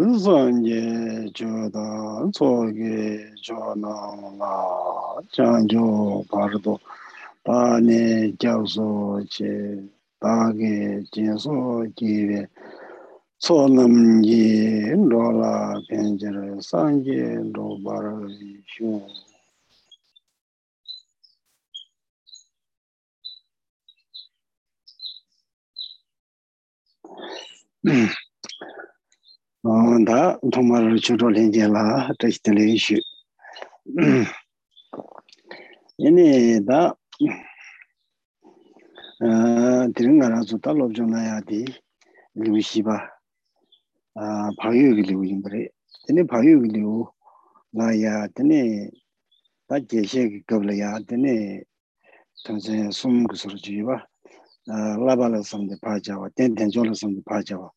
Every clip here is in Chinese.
은선예 저다 소게 저나라 장조 바르도 바네 겨소 제 바게 제소 기베 소남기 로라 벤제르 상게 로바르 쇼 음 다 정말 주로 렌제라 뜻들이 이슈 얘네 다 아, 드린 알아서 달로 좀나야디 리미시바 아, 방역이리고 임브레 얘네 방역이리고 나야 되네 다 제시 겁을야 되네 당세 숨 그서지바 라발라 섬데 파자와 텐텐졸라 섬데 파자와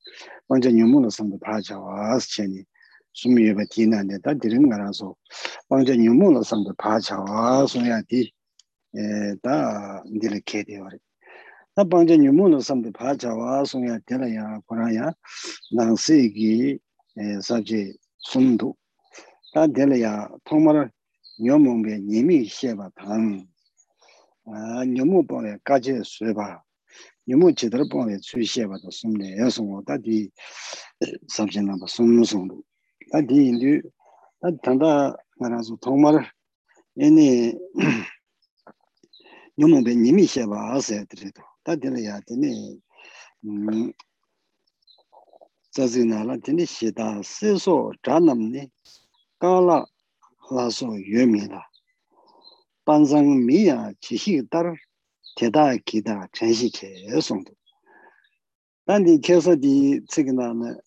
먼저 뉴무라 섬데 파자와 아스체니 숨이여바 디나데 다 들은 거라서 먼저 뉴무라 섬데 파자와 소야디 에다 니를 케데와리 다 먼저 뉴무라 섬데 파자와 소야 데라야 고라야 난세기 에 사제 숨도. 다 데라야 통말 녀몽베 님이 시에바 당 아, 녀모보에 까지 쇠바. yumu chidara pongwe tsui xeba to sumne ya sungwa ta di eh, samshin namba sumnu sungdu ta di indu ta tanda ngana su thongmar ene yumu be nimi sheba asaya dhirido ta dila ya dine mm, tsazi nala dine sheda siso dhanamne kala laso yomi la panzang miya chishik tar 대다 기다 전시 계속도 단디 계속이 지금은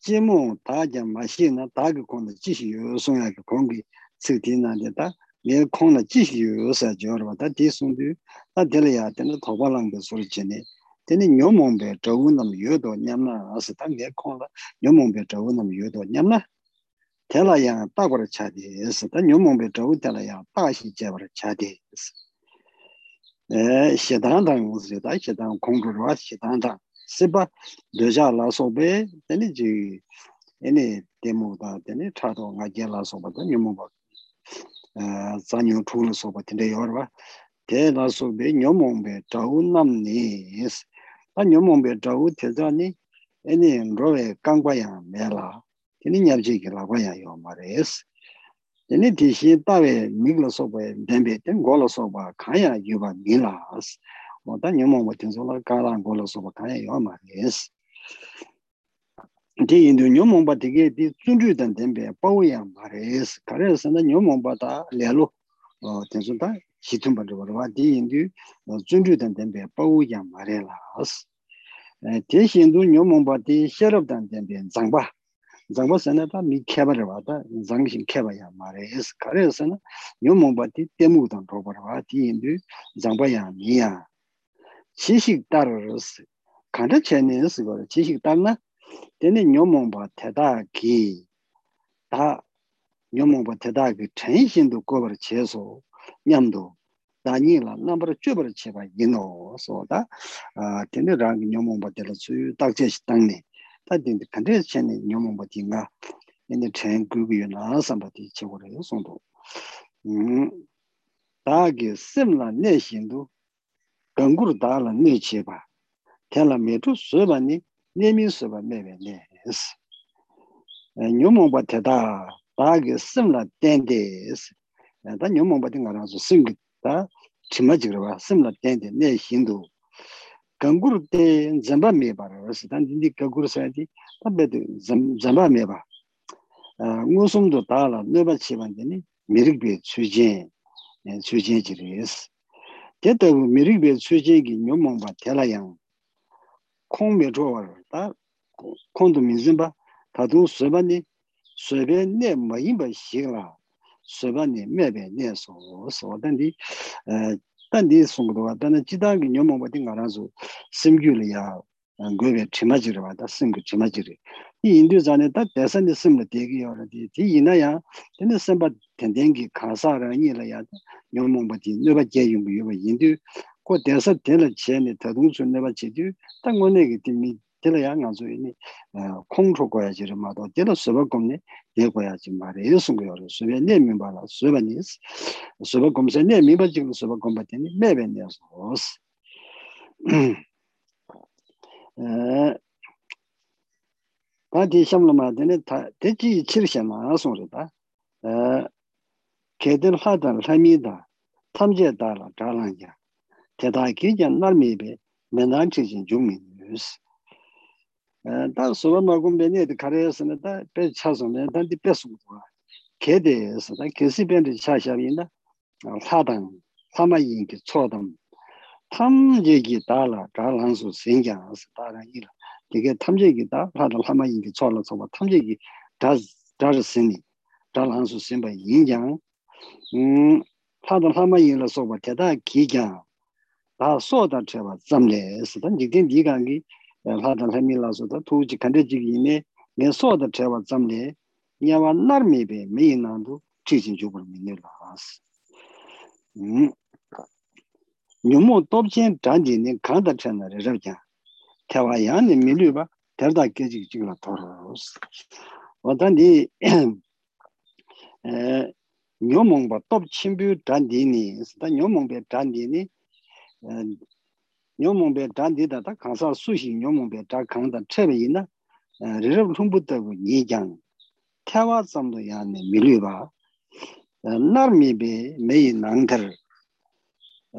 제모 다자 마시나 다그 공의 지시 요소야 그 공기 측디나데다 내 공의 지시 요소 저러다 디송도 다 들려야 되는 도발한 거 소리 전에 되는 녀몽배 저운놈 요도 냠나 아스 단계 공의 녀몽배 저운놈 요도 냠나 대라야 따고를 차디 해서 단 녀몽배 저우 대라야 다시 제버를 차디 xie dang shedāndāng ngūsī tā, shedāng kōngkūrvā, shedāndāng sīpa dōjā lā sōpe, tēne jī, tēne tēmū tā, tēne chātō ngā jē lā sōpa, tā nyōmū bā, tsā nyō chū lā sōpa, tēne yōr bā, tē lā sōpe nyōmū bē chāwū nām nī yīs, tā nyōmū bē chāwū tē chā nī, tēne rō bē kāng bā yā mē lā, tēne nyab jī kī lā bā yā yō mā rīs, Tene di xin tawe ming la soba denbe, ten go la soba kaya yuwa ming la as. O ta nyo mongwa ten so la kala go la soba kaya yuwa ma yes. Di indu nyo mongwa tege di zunru dan denbe bawu ya ma yes. Kare sanda nyo mongwa ta lelo, ten so ta hitumba rwa rwa, di indu zunru dan denbe bawu ya ma re la as. Eh, di xin du nyo mongwa di xerab dan denbe zangba. zangba sana pa mi kheba rwa ta zangshin kheba ya ma re es. Kare sana nyo mongpa ti temu dang roba rwa ti yindu zangba ya mi ya. Chishik tar rus kanda chayne es gore chishik tar na teni nyo mongpa teta ki. Ta nyo mongpa teta ki chen shindu gobar che so. Nyamdo dānyī lā nāmbar chūbar chēpa yīnō sō tā tēne rāngi nyōmōmba tēla tsū tākchē shī tāngni 다딘데 컨트롤 체네 뇽몽 버팅가 인데 chen gugu yu naa sambati che kore yu songdo. Daagi simla ne shindu, gangur daala ne che ba, tenla me tu suba ni, ne mi suba mewe ne es. Nyumongpa teta, daagi simla tende es, da nyumongpa tinga ranzu simla tende ne shindu, gangur te zamba meba rarasi, tan dindi gangur sayadi, tabe te zamba meba. Ngusumdo tala nöba chibandini mirikbe tsujien, tsujien jiriyas. Teta mirikbe tsujien ki nyomongba tela yang, kongme chowar, ta kongdo minzimba, tatu soba ni, sobe ne mayimba shikla, soba ni mebe ne so, so, tandi, tū mī sūm bā, tā tū sū bā nī, sū bē nē mā yīn bā xī rā, sū bā nī mē bē nē sō, sō tān tī, 단디 송도와 단에 지다기 녀모 버딩 알아서 심규리야 고베 치마지를 받아 심규 치마지리 이 인도 전에 다 대선의 심을 되게 여러디 디 이나야 근데 심바 텐den기 가사라 니라야 녀모 버딩 너바 제용 요 인도 고 대선 되는 전에 더동수 내가 제주 땅원에게 팀이 tila yaa nganzu ini eh, kongcho kwaya jiri mato, tila suba kumni ye kwaya jiri maari, ye sungu yore, suba ne mimba la, suba nis, suba kumse ne mimba jikla suba kumba tini, mebe ne sos. Taa di shamla maa tini, di ji chir shamla sungri eh, ta, kedil hadar lami da, tamje dala, dalan ya, tedaa ki jan narmi be, menan chijin yus. 바디 샴로마 되네 다 대지 칠셔나 소리다 에 개들 하던 함이다 탐지에 따라 잘한냐 대다 기전 날미베 맨날 지진 중민스 다 소바 마고 베네드 카레스는 다 배차서네 단디 배수고 개대에서 다 개시변의 차샤빈다 사단 사마이인게 초단 탐제기 달라 달랑수 생장스 다라이라 이게 탐제기다 하다 사마이인게 초라서 탐제기 다 다르스니 달랑수 심바 인장 음 하다 사마이인을 소바 대다 기장 다 소다 제가 잠래스 단 이게 니가기 하다 해밀라서도 투지 간데지기 lhātā lhāmi lāsō tā tū chī kāntā chī kī nē ngē sō tā chāyā tsam lē yā wā nār mē bē mē yī nā tu chī chī chū pā mē nē lās nyū mō tōp chēn tān chī nē kāntā chā nā rē rāb chā tā wā yā nē mē lū bā tā rā kē chī chī kī lā tō rās wā tā nē nyū mōng bā tōp chīm bī tān tī nē tā nyū mōng bē tān tī nē nyōmōngbē dā dīdā dā kāngsā sūshī nyōmōngbē dā kāngdā chēbē yīnā eh, rīrab lōngbū dāgu yī jāng tēwā tsamdō yāni eh, mīlī bā nār mī bē mē eh, yī nāng dhār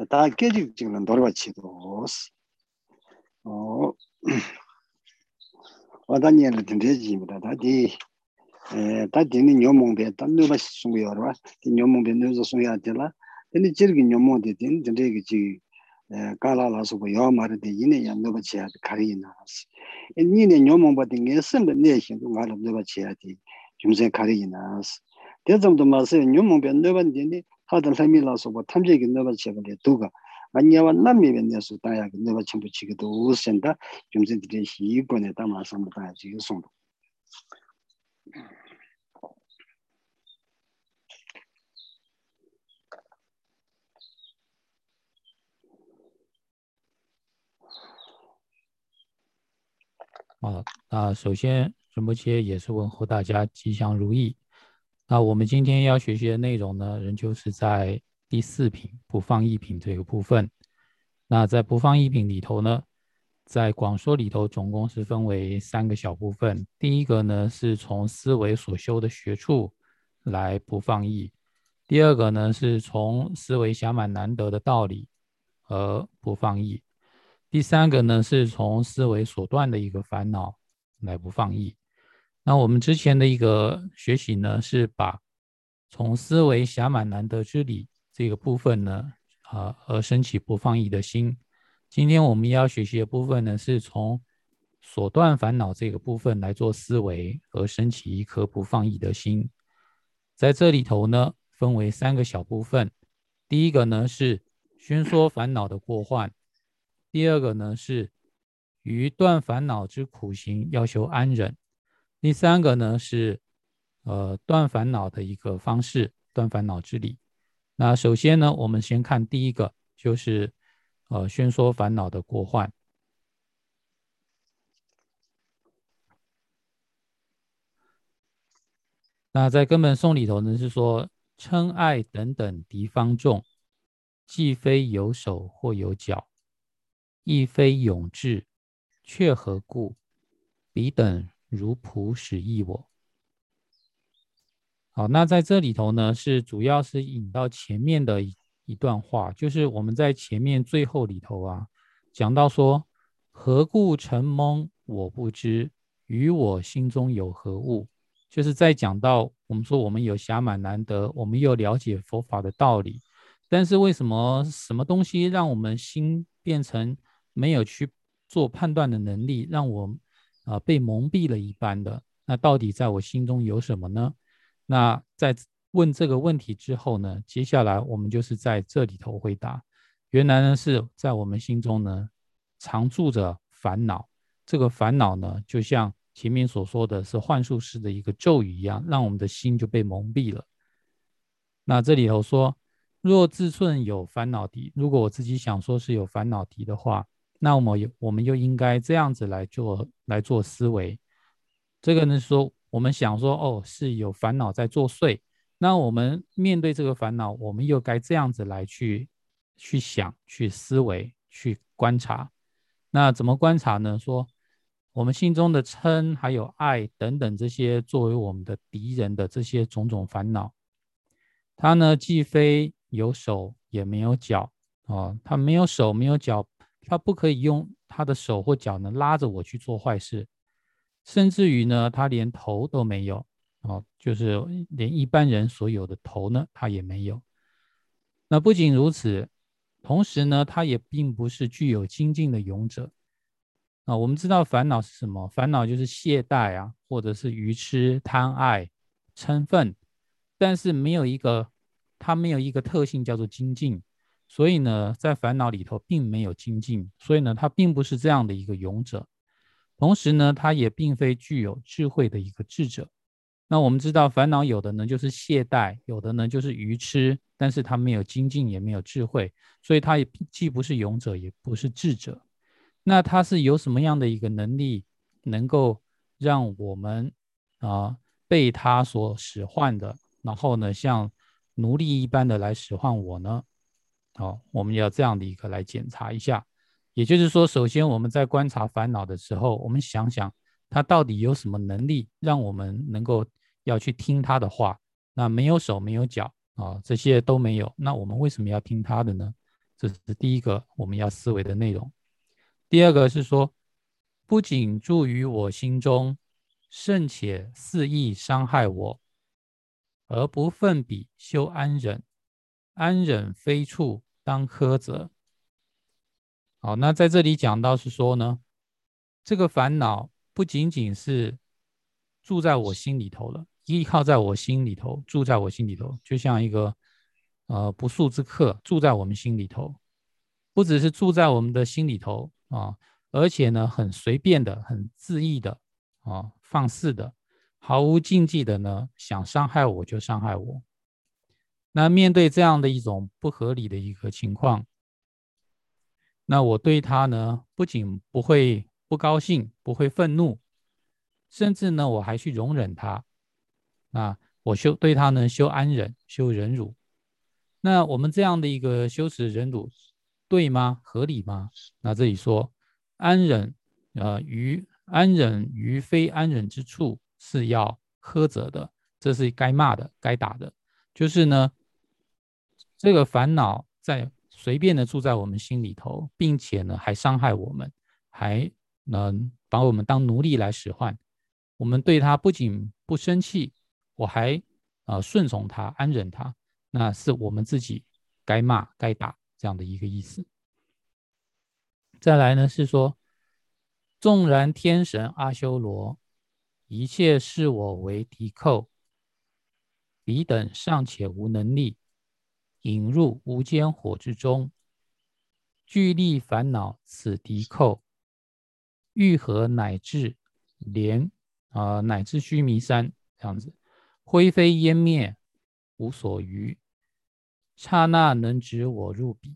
dā kēchik chīg lān dōrbā chī dōs oh, wadā nyē rā tīndē jī mī dā dā dī dā dīni nyōmōngbē dā nūba sūngu yorwa. Nyōmōngbē nūza sūngu yā dīla dīni jirgi nyōmōngbē dīni tīndē jī kālā lāsū gu yō mārī dī yīne yā nūpa chiyā dī kārī yī nās. Yīne nyō mōngpa dī ngē sēmbā nē xīn dū ngā rā nūpa chiyā dī yumsē kārī yī nās. Tē tsam dō mā sē nyō mōngpa nūpa dī nī hā dā lā mī lāsū gu tam chē kī nūpa chiyā dī dū gā. Ngā nyā wā nā mī bē nē sū tā yā kī nūpa chīmbu chī kī dū wū sēn dā yumsē dī dī xī yī gu nē tā mā sāmbā tā yā chī kī sōng dō. 啊，那首先，仁波切也是问候大家吉祥如意。那我们今天要学习的内容呢，仍旧是在第四品不放一品这个部分。那在不放一品里头呢，在广说里头，总共是分为三个小部分。第一个呢，是从思维所修的学处来不放逸；第二个呢，是从思维想满难得的道理而不放逸。第三个呢，是从思维所断的一个烦恼来不放逸。那我们之前的一个学习呢，是把从思维狭满难得之理这个部分呢，啊，而升起不放逸的心。今天我们要学习的部分呢，是从所断烦恼这个部分来做思维，而升起一颗不放逸的心。在这里头呢，分为三个小部分。第一个呢是宣说烦恼的过患；第二个呢是于断烦恼之苦行要求安忍。第三个呢是，呃，断烦恼的一个方式，断烦恼之理。那首先呢，我们先看第一个，就是，呃，宣说烦恼的过患。那在根本颂里头呢，是说嗔爱等等敌方众，既非有手或有脚，亦非永志，却何故？彼等。如仆使役我。好，那在这里头呢，是主要是引到前面的一一段话，就是我们在前面最后里头啊，讲到说，何故成蒙我不知，与我心中有何物？就是在讲到我们说我们有暇满难得，我们又了解佛法的道理，但是为什么什么东西让我们心变成没有去做判断的能力，让我？啊，被蒙蔽了一般的，那到底在我心中有什么呢？那在问这个问题之后呢，接下来我们就是在这里头回答。原来呢是在我们心中呢常住着烦恼，这个烦恼呢就像前面所说的是幻术式的一个咒语一样，让我们的心就被蒙蔽了。那这里头说，若自寸有烦恼敌，如果我自己想说是有烦恼敌的话。那我们又我们又应该这样子来做来做思维。这个呢说，我们想说哦，是有烦恼在作祟。那我们面对这个烦恼，我们又该这样子来去去想、去思维、去观察。那怎么观察呢？说我们心中的嗔、还有爱等等这些作为我们的敌人的这些种种烦恼，它呢既非有手也没有脚啊，它没有手没有脚，他不可以用他的手或脚呢拉着我去做坏事，甚至于呢，他连头都没有。哦，就是连一般人所有的头呢，他也没有。那不仅如此，同时呢，他也并不是具有精进的勇者。啊，我们知道烦恼是什么？烦恼就是懈怠啊，或者是愚痴、贪爱、嗔愤。但是没有一个，他没有一个特性叫做精进。所以呢，在烦恼里头并没有精进。所以呢，他并不是这样的一个勇者。同时呢，他也并非具有智慧的一个智者。那我们知道，烦恼有的呢就是懈怠，有的呢就是愚痴，但是他没有精进，也没有智慧，所以他也既不是勇者，也不是智者。那他是有什么样的一个能力，能够让我们啊被他所使唤的，然后呢像奴隶一般的来使唤我呢？好，我们要这样的一个来检查一下。也就是说，首先我们在观察烦恼的时候，我们想想他到底有什么能力，让我们能够。要去听他的话，那没有手没有脚啊，这些都没有。那我们为什么要听他的呢？这是第一个我们要思维的内容。第二个是说，不仅住于我心中，甚且肆意伤害我，而不奋笔修安忍。安忍非处当苛责。好，那在这里讲到是说呢，这个烦恼不仅仅是住在我心里头了。依靠在我心里头，住在我心里头，就像一个呃不速之客住在我们心里头，不只是住在我们的心里头啊，而且呢很随便的、很恣意的啊、放肆的、毫无禁忌的呢，想伤害我就伤害我。那面对这样的一种不合理的一个情况，那我对他呢不仅不会不高兴，不会愤怒，甚至呢我还去容忍他。啊，我修对他呢修安忍，修忍辱。那我们这样的一个修持忍辱，对吗？合理吗？那这里说安忍，呃，于安忍于非安忍之处是要苛责的，这是该骂的，该打的。就是呢，这个烦恼在随便的住在我们心里头，并且呢还伤害我们，还能把我们当奴隶来使唤。我们对他不仅不生气。我还啊顺从他，安忍他，那是我们自己该骂该打这样的一个意思。再来呢是说，纵然天神阿修罗一切视我为敌寇，彼等尚且无能力引入无间火之中，聚力烦恼此敌寇，欲何乃至连啊乃至须弥山这样子。灰飞烟灭，无所余，刹那能止我入彼。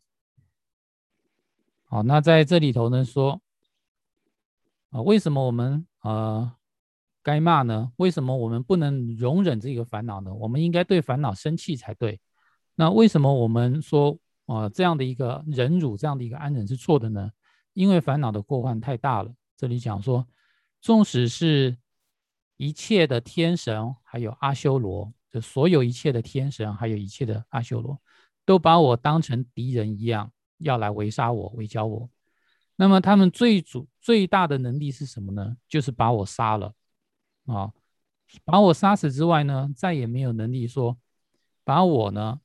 好，那在这里头呢说，啊，为什么我们啊该骂呢？为什么我们不能容忍这个烦恼呢？我们应该对烦恼生气才对。那为什么我们说啊这样的一个忍辱，这样的一个安忍是错的呢？因为烦恼的过患太大了。这里讲说，纵使是。一切的天神，还有阿修罗，就所有一切的天神，还有一切的阿修罗，都把我当成敌人一样，要来围杀我、围剿我。那么他们最主最大的能力是什么呢？就是把我杀了啊！把我杀死之外呢，再也没有能力说把我呢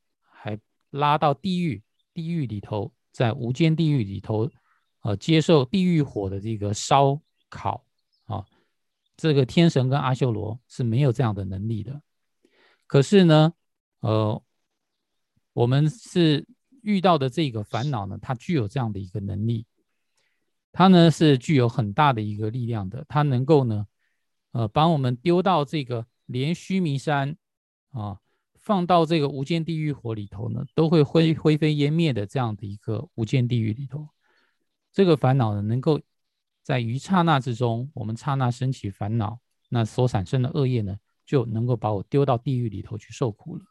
拉到地狱，地狱里头，在无间地狱里头，呃，接受地狱火的这个烧烤啊。这个天神跟阿修罗是没有这样的能力的，可是呢，呃，我们是遇到的这个烦恼呢，它具有这样的一个能力，它呢是具有很大的一个力量的，它能够呢，呃，把我们丢到这个连须弥山啊，放到这个无间地狱火里头呢，都会灰灰飞烟灭的这样的一个无间地狱里头。这个烦恼呢，能够在于刹那之中，我们刹那升起烦恼，那所产生的恶业呢，就能够把我丢到地狱里头去受苦了。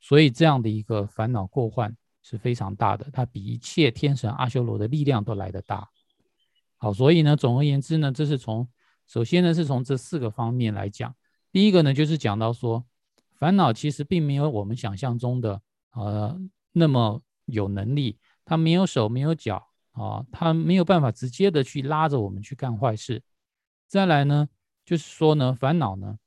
所以这样的一个烦恼过患是非常大的，它比一切天神阿修罗的力量都来得大。好，所以呢，总而言之呢，这是从首先呢，是从这四个方面来讲。第一个呢，就是讲到说，烦恼其实并没有我们想象中的呃那么有能力，它没有手没有脚啊，它没有办法直接的去拉着我们去干坏事。再来呢，就是说呢，烦恼呢，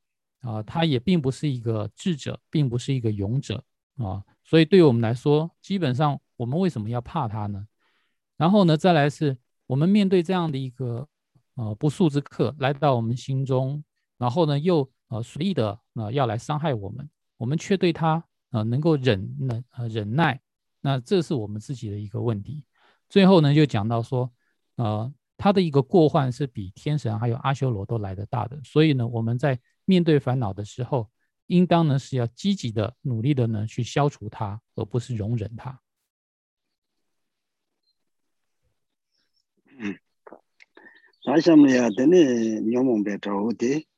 啊，它也并不是一个智者，并不是一个勇者啊，所以对于我们来说，基本上我们为什么要怕它呢？然后呢，再来是。我们面对这样的一个呃不速之客来到我们心中，然后呢又呃随意的呃要来伤害我们，我们却对他呃能够忍能呃忍耐，那这是我们自己的一个问题。最后呢就讲到说，呃他的一个过患是比天神还有阿修罗都来得大的，所以呢我们在面对烦恼的时候，应当呢是要积极的努力的呢去消除它，而不是容忍它。tā shāma yā tēne nyōmōng bē chāhu tē, tā rā sōla nōba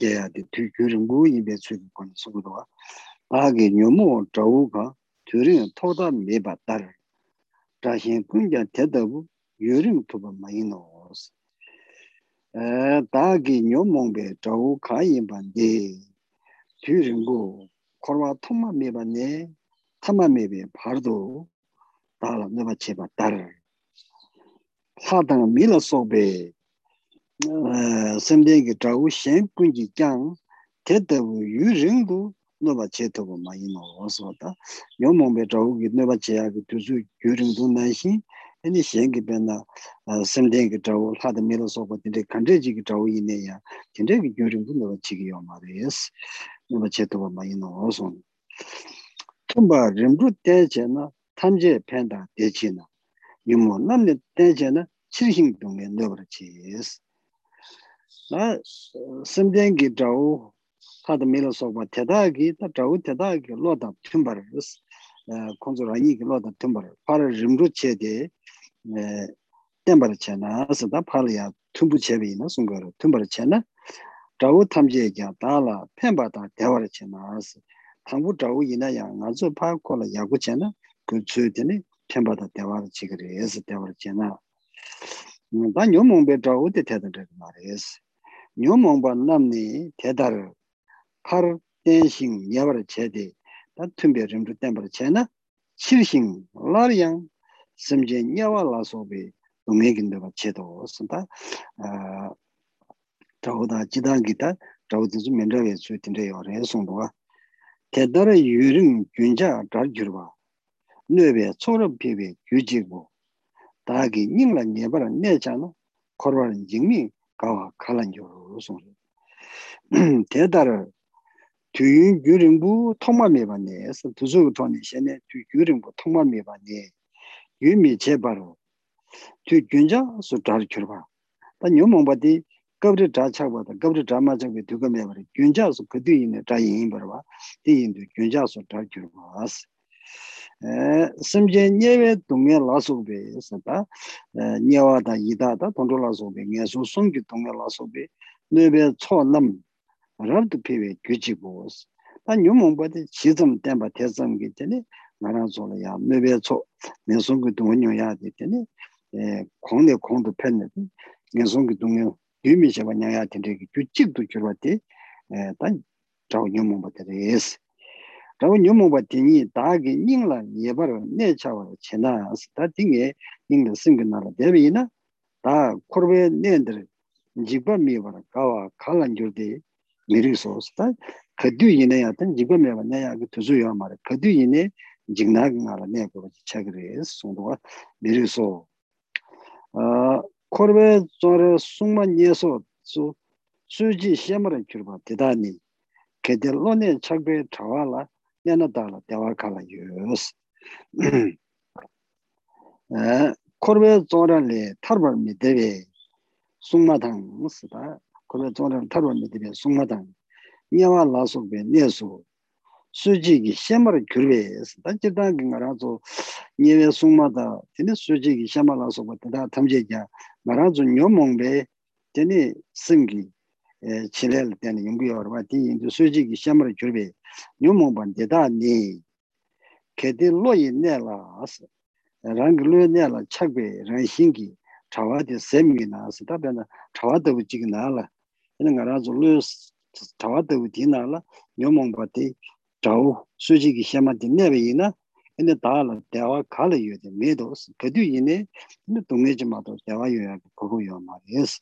jē yā tē tū kyūrīng gu yī bē tsui kōni sōku tōwa, tā kē nyōmōng chāhu kā kyūrīng tō mē bā tār, tā xīn kūngyā tē tā gu yūrīng tō bā mā yī nō sī. Tā kē nyōmōng bē chāhu kā yī bā nē, kyūrīng gu korwa tō mā mē bā nē, tā mā mē bē pār tō, tā rā nōba chē bā tār. 하당 밀어 속베 어 선대기 자우 셴 군지 장 대대부 유릉도 너바 제토고 많이 넣어서다 요몽베 samdengi chawu shen kunji kyang tetabu yu ringu noba che togo ma ino oso ta yon mongbe chawu ki noba che yagi tuzu yu ringu nanshin eni shengi pena samdengi chawu lhada melo soba tinte kancheji ki chawu ine ya kancheji yu ringu noba chigi yo ma res noba che togo ma ino oso tumba rimru tenche na tamje penda dechi na yumo namne tenche na chirhing dunga nobra che yes simdengi zhawu hada mila sokpa tetaagi, ta zhawu tetaagi loda tumbar ris, khunzu rangi ki loda tumbar, para rimru che de tenbar che na, asa ta pala ya tumbu chebi ina sungara tumbar che na, zhawu tamze kya dala penpa ta dewar che na, asa tangbu zhawu ina ya nga zu pa kola yagu che na, ku tsuyo tene tenpa ta dewar che kare, asa dewar che na. 다 뇽몽베 자우데 테다데 마레스 뇽몽바 남니 테다르 파르 댄싱 야바르 제데 다 툼베 좀도 땜바르 제나 실싱 라리양 심제 냐와라소베 동메긴데 바 제도 쓴다 아 자우다 지단기 nyōmōngbā namni tētār pār tēnshīng yabar chēdi tā tūmbē rīmchū tēmbar chēna chīrshīng lār yāng simchē nyāwā lā sōbi dōngē gīndabā chēdō sāntā chāhudā jidāngi tā chāhudā chū mēnchāwē chū tīndē yō rē sōngdō tētār yūrīng gyūnchā dhār gyūrbā nōbē chōrab pēbē gyūjīgbō dāgi nīngla nyēbar nē chāna korwar yīngmī 가와 칼란죠 소리 대다르 뒤 유림부 통마메바네서 두수 돈이 셴네 뒤 유림부 통마메바네 유미 제바로 뒤 균자 수다르 줄바 다 녀몽바디 겁르 자차보다 겁르 자마적이 두고 메바리 균자수 그 뒤에 있는 자인 버바 뒤인도 균자수 잘 줄바스 심제 예외 동에 라소베 있었다 녀와다 이다다 동조 라소베 예수 송기 동에 라소베 네베 초남 rabdu piwe gyuji goos. Ta nyumung bade chizam tenpa tesam ki tene ngaran zola ya mebe tso nensung ki dungunyo ya di tene e, kongde kongdo penne di nensung ki dungunyo yumi sheba nyaya tene ki gyujik du gyurwa di ta e, zhaw nyumung bade resi. rawa nyumungwa tingi daagi nyingla yebarwa nechawa chena asa. Ta tingi nyingla singa nala debi ina daa korwe nendar jigba miwara kawa kala njurdi miriso asa ta kadyu ina ya tan jigba miwa naya aga tuzu yuwa mara. Kadyu ina jignaaga nala naya korwa chagri asa sungduwa miriso korwe zore sungma nyeso suji shemara kirwa didani. Kede lone chagwe chawala tētāni kēdē lōne chāgbē chāwa nyana dāla dewa kāla yus. Korbe zōran le tarbar mi dewe sungmadang sida, korbe zōran tarbar mi dewe sungmadang, nyawa lasukbe nesu, 수직이 셴마를 그려서 단지단 그거라도 니에 숨마다 되네 수직이 셴마라서 보다 탐제자 말아주 녀몽베 되네 승기 에 지낼 때는 연구여 봐 뒤인도 수직이 셴마를 그려 녀몽반 대다니 개들 로이 내라서 랑글로 내라 착베 랑신기 차와디 세미나서 답변은 차와도 지금 나라 이런 거라서 chilel teni yungu yawarwa di yindu suji ki shamar gyurbi nyumungban deda ni. Kedi loyi nela as rangi loyi nela chakbi rangi hingi chawa di semgi na as tabi na chawa dabu jigi na ala ina nga razu loyi chawa dabu di na ala nyumungba di chawu suji ki shamar di nebe ina ina daala dewa kala yoyde medos kedi ina ina dungeji mato dewa yoyaga kogo yoyama yes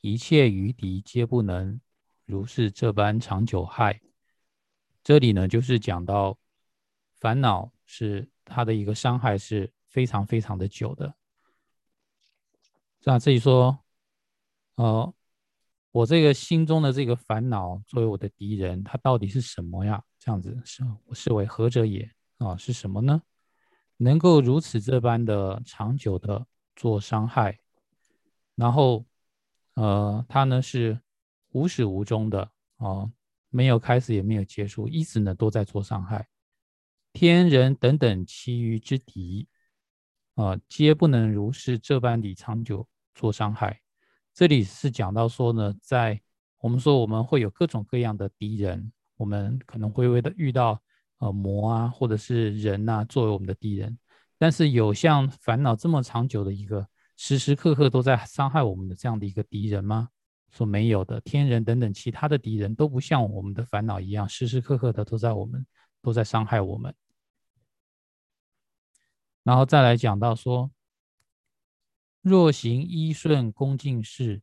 一切余敌皆不能如是这般长久害。这里呢，就是讲到烦恼是它的一个伤害是非常非常的久的。那这里说，呃，我这个心中的这个烦恼作为我的敌人，它到底是什么呀？这样子是我视为何者也啊？是什么呢？能够如此这般的长久的做伤害，然后呃，它呢是无始无终的啊，没有开始也没有结束，一直呢都在做伤害。天人等等其余之敌啊，皆不能如是这般的长久做伤害。这里是讲到说呢，在我们说我们会有各种各样的敌人。我们可能会为的遇到呃魔啊，或者是人呐，作为我们的敌人。但是有像烦恼这么长久的一个，时时刻刻都在伤害我们的这样的一个敌人吗？说没有的，天人等等其他的敌人都不像我们的烦恼一样，时时刻刻的都在我们都在伤害我们。然后再来讲到说，若行依顺恭敬事，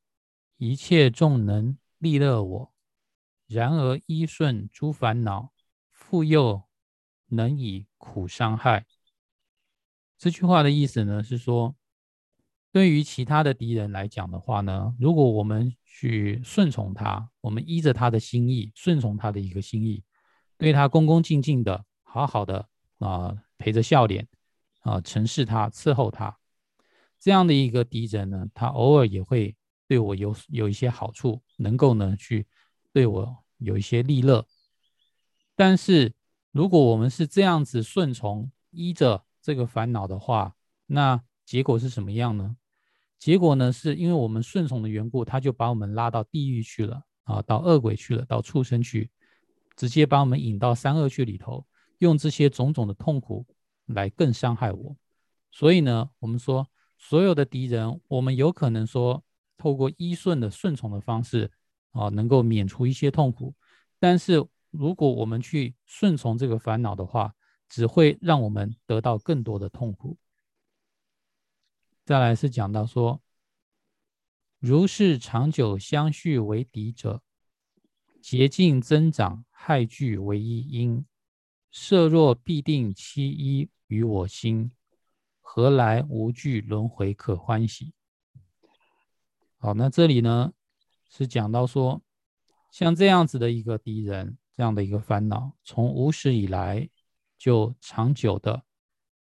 一切众能利乐我。然而依顺诸烦恼，复又能以苦伤害。这句话的意思呢，是说，对于其他的敌人来讲的话呢，如果我们去顺从他，我们依着他的心意，顺从他的一个心意，对他恭恭敬敬的，好好的啊，陪着笑脸啊，承侍他，伺候他，这样的一个敌人呢，他偶尔也会对我有有一些好处，能够呢去。对我有一些利乐，但是如果我们是这样子顺从依着这个烦恼的话，那结果是什么样呢？结果呢，是因为我们顺从的缘故，他就把我们拉到地狱去了啊，到恶鬼去了，到畜生去，直接把我们引到三恶趣里头，用这些种种的痛苦来更伤害我。所以呢，我们说所有的敌人，我们有可能说透过依顺的顺从的方式。啊，能够免除一些痛苦，但是如果我们去顺从这个烦恼的话，只会让我们得到更多的痛苦。再来是讲到说，如是长久相续为敌者，竭尽增长害惧为一因，设若必定欺一于我心，何来无惧轮回可欢喜？好，那这里呢？是讲到说，像这样子的一个敌人，这样的一个烦恼，从无始以来就长久的，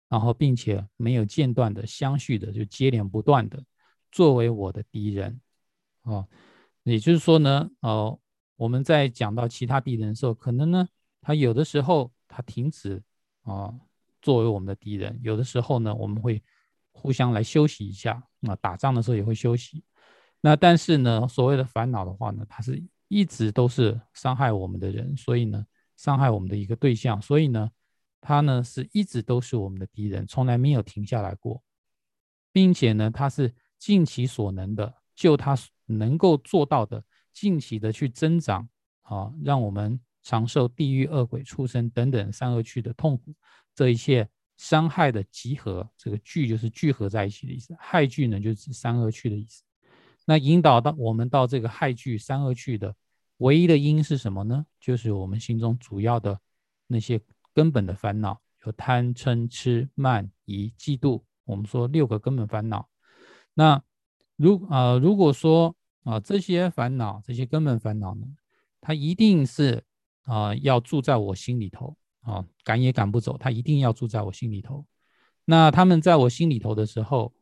然后并且没有间断的、相续的，就接连不断的作为我的敌人啊。也就是说呢，哦，我们在讲到其他敌人的时候，可能呢，他有的时候他停止啊，作为我们的敌人；有的时候呢，我们会互相来休息一下，啊打仗的时候也会休息。那但是呢，所谓的烦恼的话呢，它是一直都是伤害我们的人，所以呢，伤害我们的一个对象，所以呢，他呢是一直都是我们的敌人，从来没有停下来过，并且呢，他是尽其所能的，就他能够做到的，尽其的去增长啊，让我们尝受地狱、恶鬼、畜生等等三恶趣的痛苦，这一切伤害的集合，这个聚就是聚合在一起的意思，害聚呢就指三恶趣的意思。那引导到我们到这个害聚三恶趣的唯一的因是什么呢？就是我们心中主要的那些根本的烦恼，有贪嗔痴慢疑嫉妒，我们说六个根本烦恼。那如啊，如果说啊这些烦恼，这些根本烦恼呢，它一定是啊要住在我心里头啊，赶也赶不走，它一定要住在我心里头。那他们在我心里头的时候，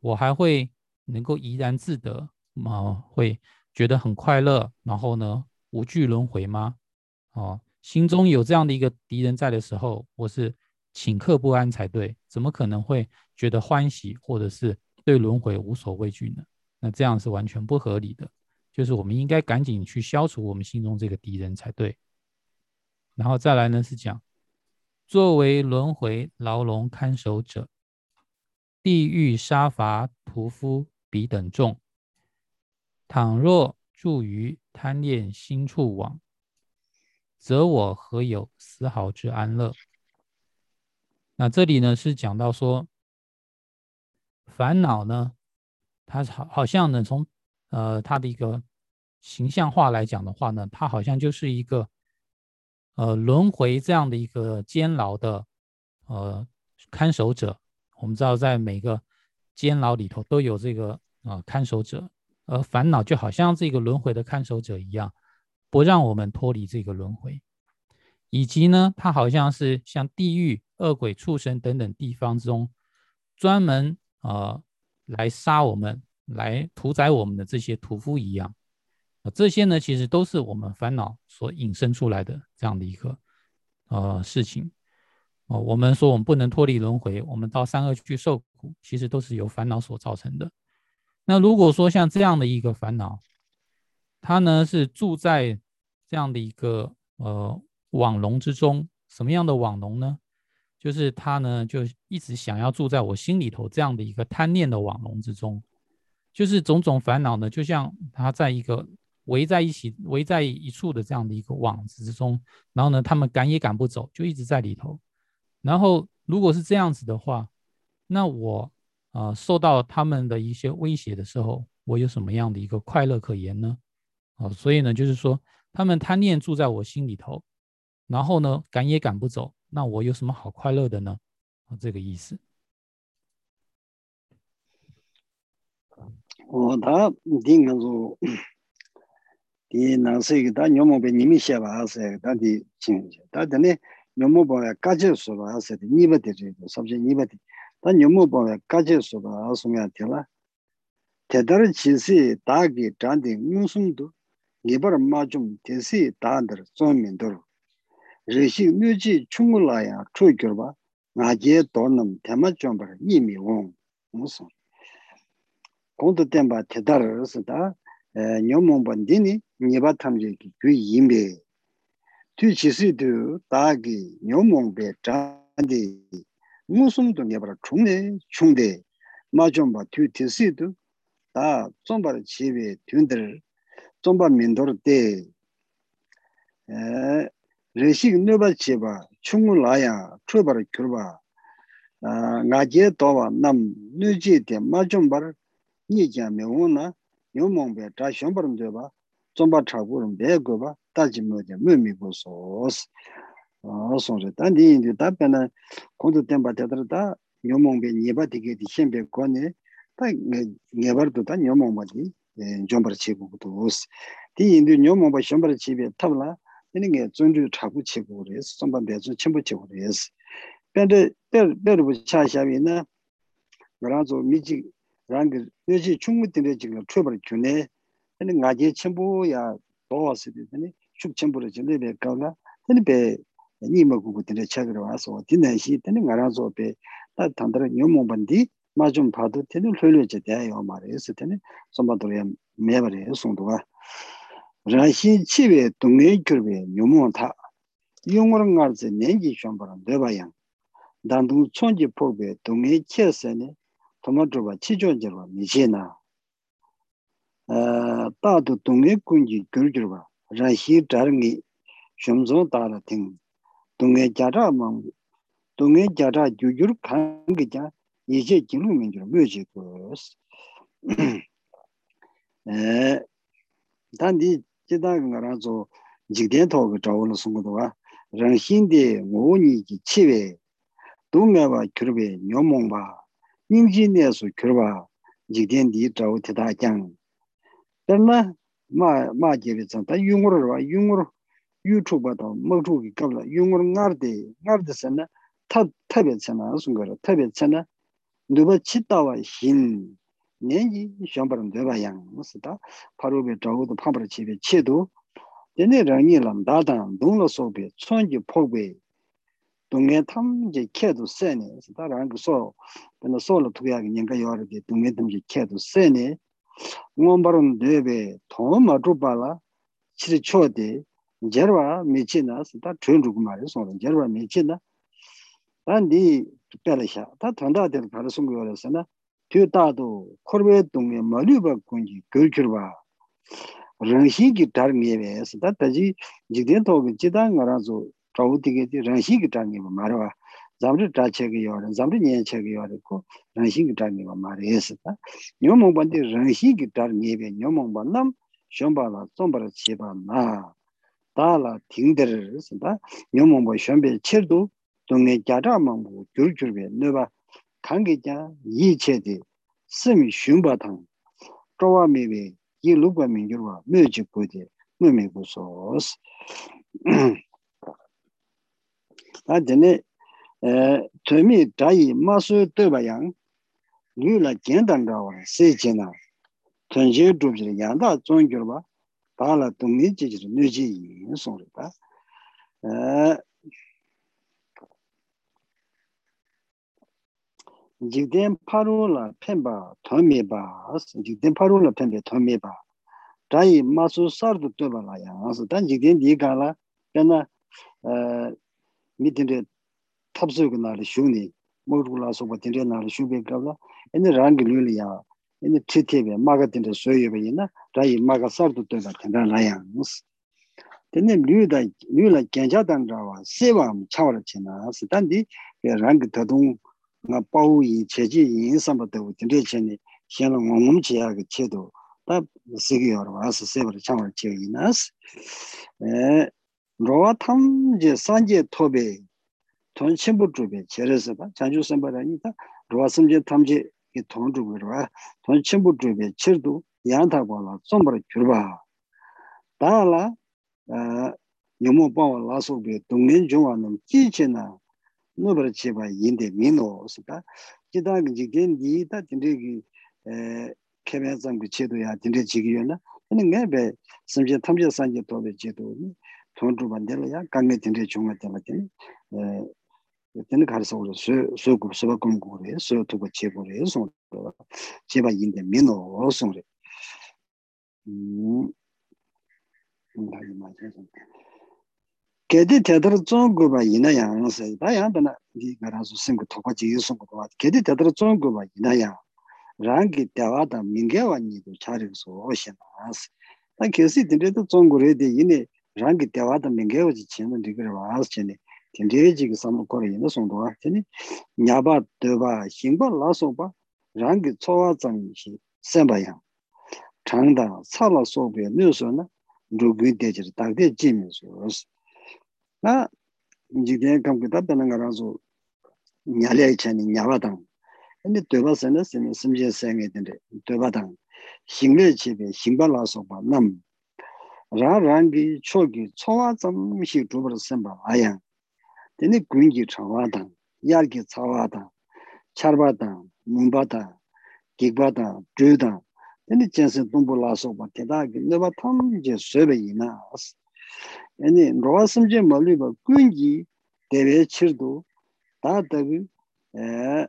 我还会能够怡然自得吗？会觉得很快乐，然后呢，无惧轮回吗？哦，心中有这样的一个敌人在的时候，我是顷刻不安才对，怎么可能会觉得欢喜，或者是对轮回无所畏惧呢？那这样是完全不合理的，就是我们应该赶紧去消除我们心中这个敌人才对。然后再来呢，是讲。作为轮回牢笼看守者，地狱杀伐屠夫彼等众，倘若住于贪恋心处网，则我何有丝毫之安乐？那这里呢是讲到说，烦恼呢，它好好像呢从呃它的一个形象化来讲的话呢，它好像就是一个。呃，轮回这样的一个监牢的呃看守者，我们知道在每个监牢里头都有这个啊看守者，而烦恼就好像这个轮回的看守者一样，不让我们脱离这个轮回，以及呢，它好像是像地狱、恶鬼、畜生等等地方中专门呃来杀我们、来屠宰我们的这些屠夫一样。这些呢，其实都是我们烦恼所引申出来的这样的一个呃事情哦。我们说我们不能脱离轮回，我们到三恶去受苦，其实都是由烦恼所造成的。那如果说像这样的一个烦恼，它呢是住在这样的一个呃网笼之中，什么样的网笼呢？就是它呢就一直想要住在我心里头这样的一个贪念的网笼之中，就是种种烦恼呢，就像它在一个。围在一起，围在一处的这样的一个网子之中，然后呢，他们赶也赶不走，就一直在里头。然后，如果是这样子的话，那我啊受到他们的一些威胁的时候，我有什么样的一个快乐可言呢？啊，所以呢，就是说，他们贪念住在我心里头，然后呢，赶也赶不走，那我有什么好快乐的呢？这个意思。我，他定个说，第那是一个他牛毛被你们写吧，是他的亲戚，他的呢，要么把感觉说吧，是的，你不得这个，是不是你不得？他要么把赶紧说吧，什么样的了？他的七岁大概长得没什多。ngibar majum tensi dandar sonmindur. Rishik myuji chungulaya chukyurba ngaje donam tema chombar nimi wong. Musun. Kondu tenpa tedar rasada e, nyomongban dini ngibar tamze ki gyu yimbe. Tu chisi tu dagi nyomongbe chandi musum tu ngibar chungde chungde majumba tu tensi tu da chombar chiwe tundar tsomba mindor de e, reshik nyoba cheba chungu laya chobar kyurba e, nga je towa nam nyoje de ma chombar nye kya me wona yomongbe ta shombar mdeba tsomba chagurum de goba taji moje me mi go sos sonje tan di indi ta pena kondu tenpa tetar ta yomongbe nyeba dike di shenbe kone ta ngebar tu ta yomongba di. yōmbara chīgu kutu wōs. Tī yīndu nyō mōmba yōmbara chībē tabla, yīni ngē zōndrū chāgu chīgu wōrēs, sōmbā bēzō chīmbu chīgu wōrēs. Bērubu chāshāwī na, rāzō mīchī rāngi yōshī chūngu tīndē chīgu chūbara kyunē, yīni ngājē chīmbu yā dōwāsī bē, yīni shūk chīmbu rā chīndē bē kāwla, yīni bē nīma kuku tīndē chāgu rā wāsō, tī nāshī, yīni ngā rāzō bē, tā tāndara nyō mōmba ndī, 치베 탑라 이는 게 존주 차고 치고 그래서 좀바 배주 첨부 치고 그래서 근데 별 별부 차샤비나 그래서 미지 rāngi yōshī chūngu tīne jīngā chūpar chūne tēne ngā jē chēmbū yā bōwa sīdī tēne shūk chēmbū rā jīne bē kāngā tēne bē nī mā kūku tīne chāgirā wā sō tīne shī tēne ngā rā sō bē tā tāndarā nyō mō bandī mā chūm pādū tēne hlō lō chē tēyā yō mā rē sī tēne sōmbā tō rā mē bā rē sōng tō wā rā shī chī bē tōngē kyur bē nyō mō tā yōng rā ngā rā sē nēng jī shuān pā rā ndē bā yāng dāndōng chōng jī pō bē tōngē chē sē nē 토마토바 치조저바 미제나 어 따도 동네 군지 görjurba rashi darngi shomzo dara ting 동네 jara mang 동네 jara jujur kangi ja yeje jilu minjur myeje kos 에 단디 지다 가라서 jigden to ga tawo lo sungu do ga rāngshīndi ngōni ki chiwe dōngā wā kyurwe nyōmōng bā nīngshī nē su kyurwa jikdēn dī chāw tētā kyāng dar nā mā jēbi tsāng tā yungur rwa yungur yu chū bā tō mōg chū ki kāpla yungur ngār dē ngār dē sā na tā tabē tsā na sūng kārā tabē tsā na 누바 치다와 흰 년이 샴바람 되바 양 무슨다. 바로베 저거도 파브르 집에 치도. 얘네 랑이 람다다 동로소베 촌지 포베 동해 탐제 캐도 세네. 다랑 그소 근데 소로 투야기 년가 요르데 동해 탐제 캐도 세네. ngombarun debe thoma rupala chiri chode jerwa mechina ta thuen rukmare so jerwa mechina tandi 빼라샤 다 던다들 바로 숨겨서나 뒤다도 코르베 동에 말유바 군지 결결바 런시기 다르미에서 다다지 지된 토기 지단 알아서 저우디게지 런시기 당이 말아 잠르 다체기 요런 잠르 년체기 요렇고 런시기 당이 말에서 다 뇨몽 반데 런시기 다르미에 뇨몽 반남 셴바라 쫌바라 치바나 달라 팅데르스다 뇨몽 바 셴베 체르도 bē chē rū tō ngē gyā rā māng bō gyur gyur bē nō bā kāng kī jā yī chē tī sī mī shiōng bā tāng chō wā mī bē 이 루가 민교와 매지 보데 매매 보소스 아 전에 에 저미 다이 마수 떠봐양 뉴라简单다와 세제나 전제 두지 양다 존교바 다라 동네 지지 뇌지 인송르다 에 jikden paro la penpa tome ba, jikden paro la penpe tome ba, dayi masu sardu tuba la ya, dan jikden di ka la, kena eh, mi tenre tabso ka nari shungni, mokru la soba tenre nari shungbe ka la, ene rangi lu li ya, ene tritebe, maga tenre soyo ba ina, dayi maga sardu tuba tenra la ya, tene lu la genja dan rawa, sewa chawara chena, dan di rangi tadung, nga pao yin cheche yin samba tabu tinte chene xena ngongom che yaga che do ta segi yorwa asa sebar changwa che yin as e, rowa tam je sanje tobe ton chenpo chube che re saba chanchu samba rani ta rowa samje tam je ki ton chube rwa ton chenpo chube che do yan ta kwa la sombara gyurba ta la e, yomo pawa la sobe dungen chungwa nam chi che na nubara cheba yinde mino osika jidangi jikden diita dindegi kemya zangu chedo ya dinde jigiyo na ane ngabe samche tamche sanje tobe chedo ni tondru bandela ya kange dinde chunga tela tene tene karisa uro su gub suba kumgu ure su tuba chebo ure song cheba yinde mino osong re 게디 테더 좀 거봐 이나 양세 다 양다나 이 가라서 생고 토고지 유송고 봐 게디 테더 좀 거봐 이나 양 랑기 대화다 민게와니도 차리고서 오시나스 다 계시 된데도 좀 거래데 이네 랑기 대화다 민게오지 치는 리그를 와스 전에 된데지 그 삼고 거래 이나 송도 와 전에 냐바 더바 신바 라소 봐 랑기 초와 장시 셈바야 장다 살아 소베 뉴스나 누구 대지 딱대 지면서 이제 감기다 되는 거라서 냐려 있잖니 냐바당 근데 되버서는 스미 심지어 생에 된데 되바당 신뢰 집에 신발라서 봐남 라랑기 초기 초와 점시 두버 선바 아야 근데 군기 차와당 야기 차와당 차르바다 문바다 기바다 드다 근데 진짜 동불라서 봐 대다기 내가 탐 이제 쇠베이나 아니 로아스임제 말리바 군기 대외 치르도 다다비 에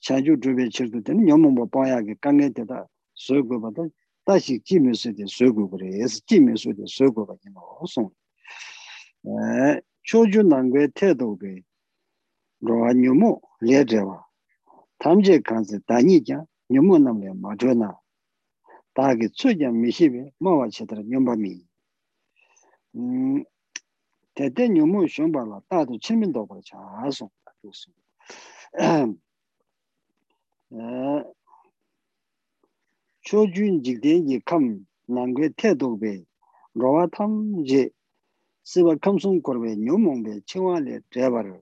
차주 주베 치르도 되는 영몽 봐야게 강에 되다 소고 받아 다시 지면서데 소고 그래서 지면서데 소고 받는 거 에, 초주 난괴 태도게 로아 녀모 레제와 탐제 간세 다니자 녀모 남에 맞으나 다게 추자 미시베 뭐와 치더라 녀바미 tete nyumu shunpa la tatu chenmin tokwa cha asung asung cho jun jikden yi kam nangwe te tokwe rawa tam je siwa kamsung korwe nyumungwe chingwa le drebar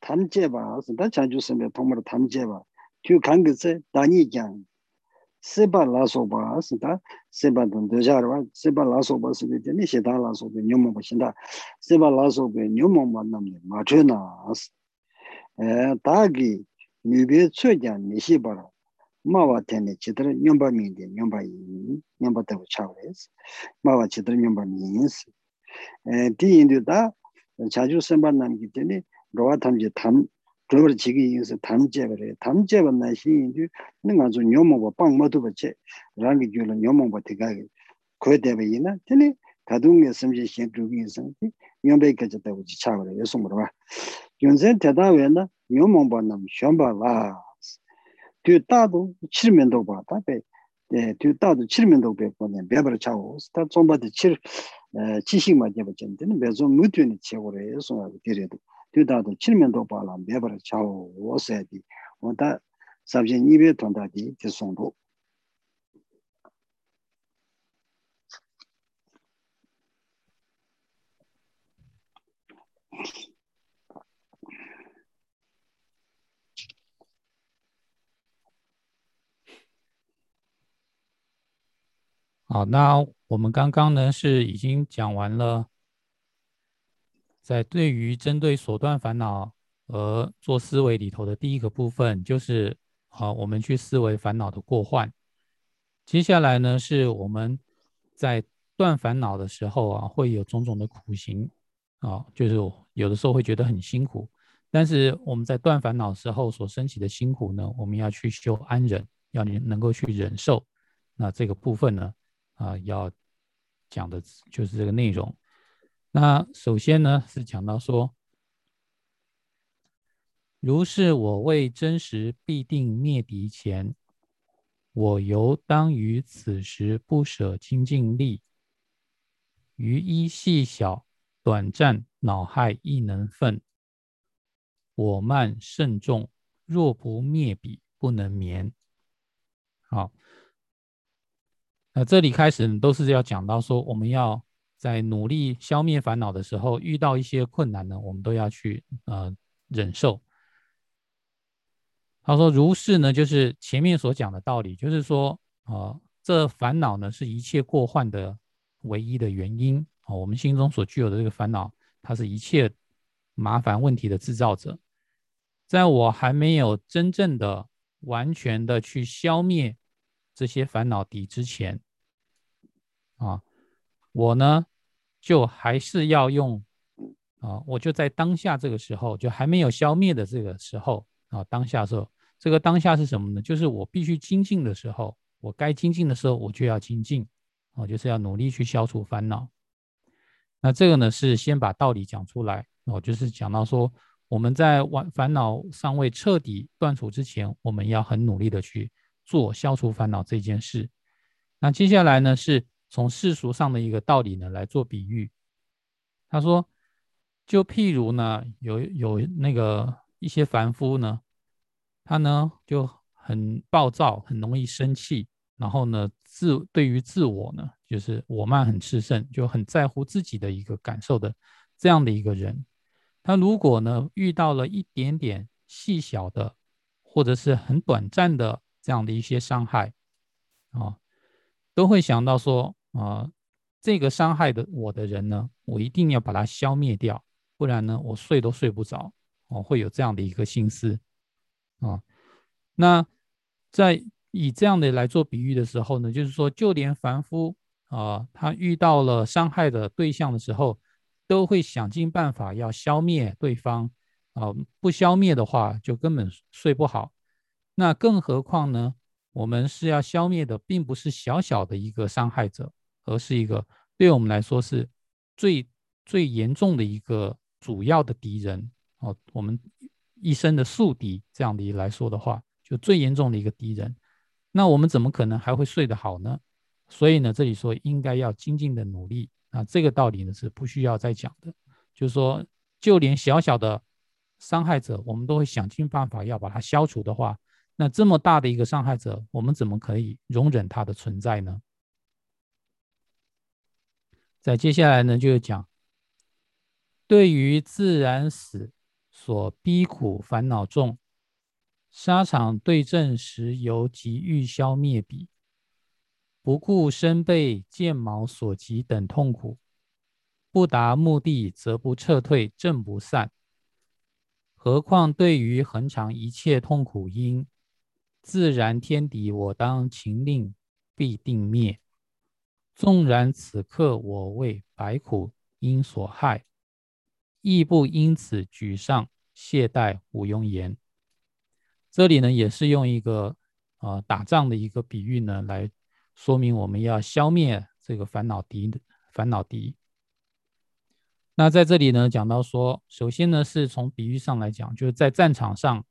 tam jeba asung ta chanchu senpe tongmar tam jeba tu kange se dani kyang 세 다니장 세바 라소바 스다 세바 돈데자르바 세바 라소바 스베데니 시다 라소베 뇨몽바 신다 세바 라소베 뇨몽바 남네 마트나 에 다기 뉴베 최장 미시바라 마와 테네 치드르 뇨바 민데 뇨바 이 뇨바 테고 차오레스 마와 치드르 뇨바 미인스 di yin du da chaju semba nam ki tene rowa tam je tam global chigi yin se tam je ba re tam je ba na shi yin du ni nga zo nyomo ba pang ma du ba che rang gi gyula nyomo ba te ga gi ko de ba yin na tene ka du nge sem je shen du gi yin sang ti nyom be ka je ta u ji cha ba re yo sum ba yun zen te da we na nyomo ba nam shon ba la tu da du chi men do ba ta be tu da du chi men do be ko ne be ba cha wo sta zong ba de chi 지식 맞게 버전되는 매조 무튼이 최고로 해서 드려도 되다도 칠면도 봐라 매버를 차오 오세디 원다 sabje nibe tonda di te songdo. Hao, 那我们刚刚呢是已经讲完了， 在对于针对所断烦恼而做思维里头的第一个部分，就是好，我们去思维烦恼的过患。接下来呢，是我们在断烦恼的时候啊，会有种种的苦行啊，就是有的时候会觉得很辛苦。但是我们在断烦恼时候所升起的辛苦呢，我们要去修安忍，要你能够去忍受。那这个部分呢，啊，要。讲的就是这个内容。那首先呢，是讲到说，如是我为真实必定灭敌前，我犹当于此时不舍清净力，于一细小短暂恼害亦能分。我慢甚重，若不灭彼，不能眠。好。那这里开始都是要讲到说，我们要在努力消灭烦恼的时候，遇到一些困难呢，我们都要去呃忍受。他说：“如是呢，就是前面所讲的道理，就是说啊，这烦恼呢是一切过患的唯一的原因啊。我们心中所具有的这个烦恼，它是一切麻烦问题的制造者。在我还没有真正的、完全的去消灭。”这些烦恼底之前，啊，我呢就还是要用啊，我就在当下这个时候，就还没有消灭的这个时候啊，当下时候，这个当下是什么呢？就是我必须精进的时候，我该精进的时候，我就要精进，啊，就是要努力去消除烦恼。那这个呢是先把道理讲出来，哦，就是讲到说，我们在完烦恼尚未彻底断除之前，我们要很努力的去。做消除烦恼这件事，那接下来呢，是从世俗上的一个道理呢来做比喻。他说，就譬如呢，有有那个一些凡夫呢，他呢就很暴躁，很容易生气，然后呢自对于自我呢，就是我慢很炽盛，就很在乎自己的一个感受的这样的一个人，他如果呢遇到了一点点细小的，或者是很短暂的。这样的一些伤害，啊，都会想到说，啊，这个伤害的我的人呢，我一定要把它消灭掉，不然呢，我睡都睡不着，哦，会有这样的一个心思，啊，那在以这样的来做比喻的时候呢，就是说，就连凡夫啊，他遇到了伤害的对象的时候，都会想尽办法要消灭对方，啊，不消灭的话，就根本睡不好。那更何况呢？我们是要消灭的，并不是小小的一个伤害者，而是一个对我们来说是最最严重的一个主要的敌人哦。我们一生的宿敌这样的来说的话，就最严重的一个敌人。那我们怎么可能还会睡得好呢？所以呢，这里说应该要精进的努力啊。这个道理呢是不需要再讲的，就是说，就连小小的伤害者，我们都会想尽办法要把它消除的话。那这么大的一个伤害者，我们怎么可以容忍他的存在呢？在接下来呢，就是讲对于自然死所逼苦烦恼重，沙场对阵时由急欲消灭彼，不顾身被剑矛所及等痛苦，不达目的则不撤退，正不散。何况对于恒常一切痛苦因，自然天敌，我当勤令必定灭。纵然此刻我为百苦因所害，亦不因此沮丧懈怠无庸言。这里呢，也是用一个呃打仗的一个比喻呢，来说明我们要消灭这个烦恼敌的烦恼敌。那在这里呢，讲到说，首先呢，是从比喻上来讲，就是在战场上，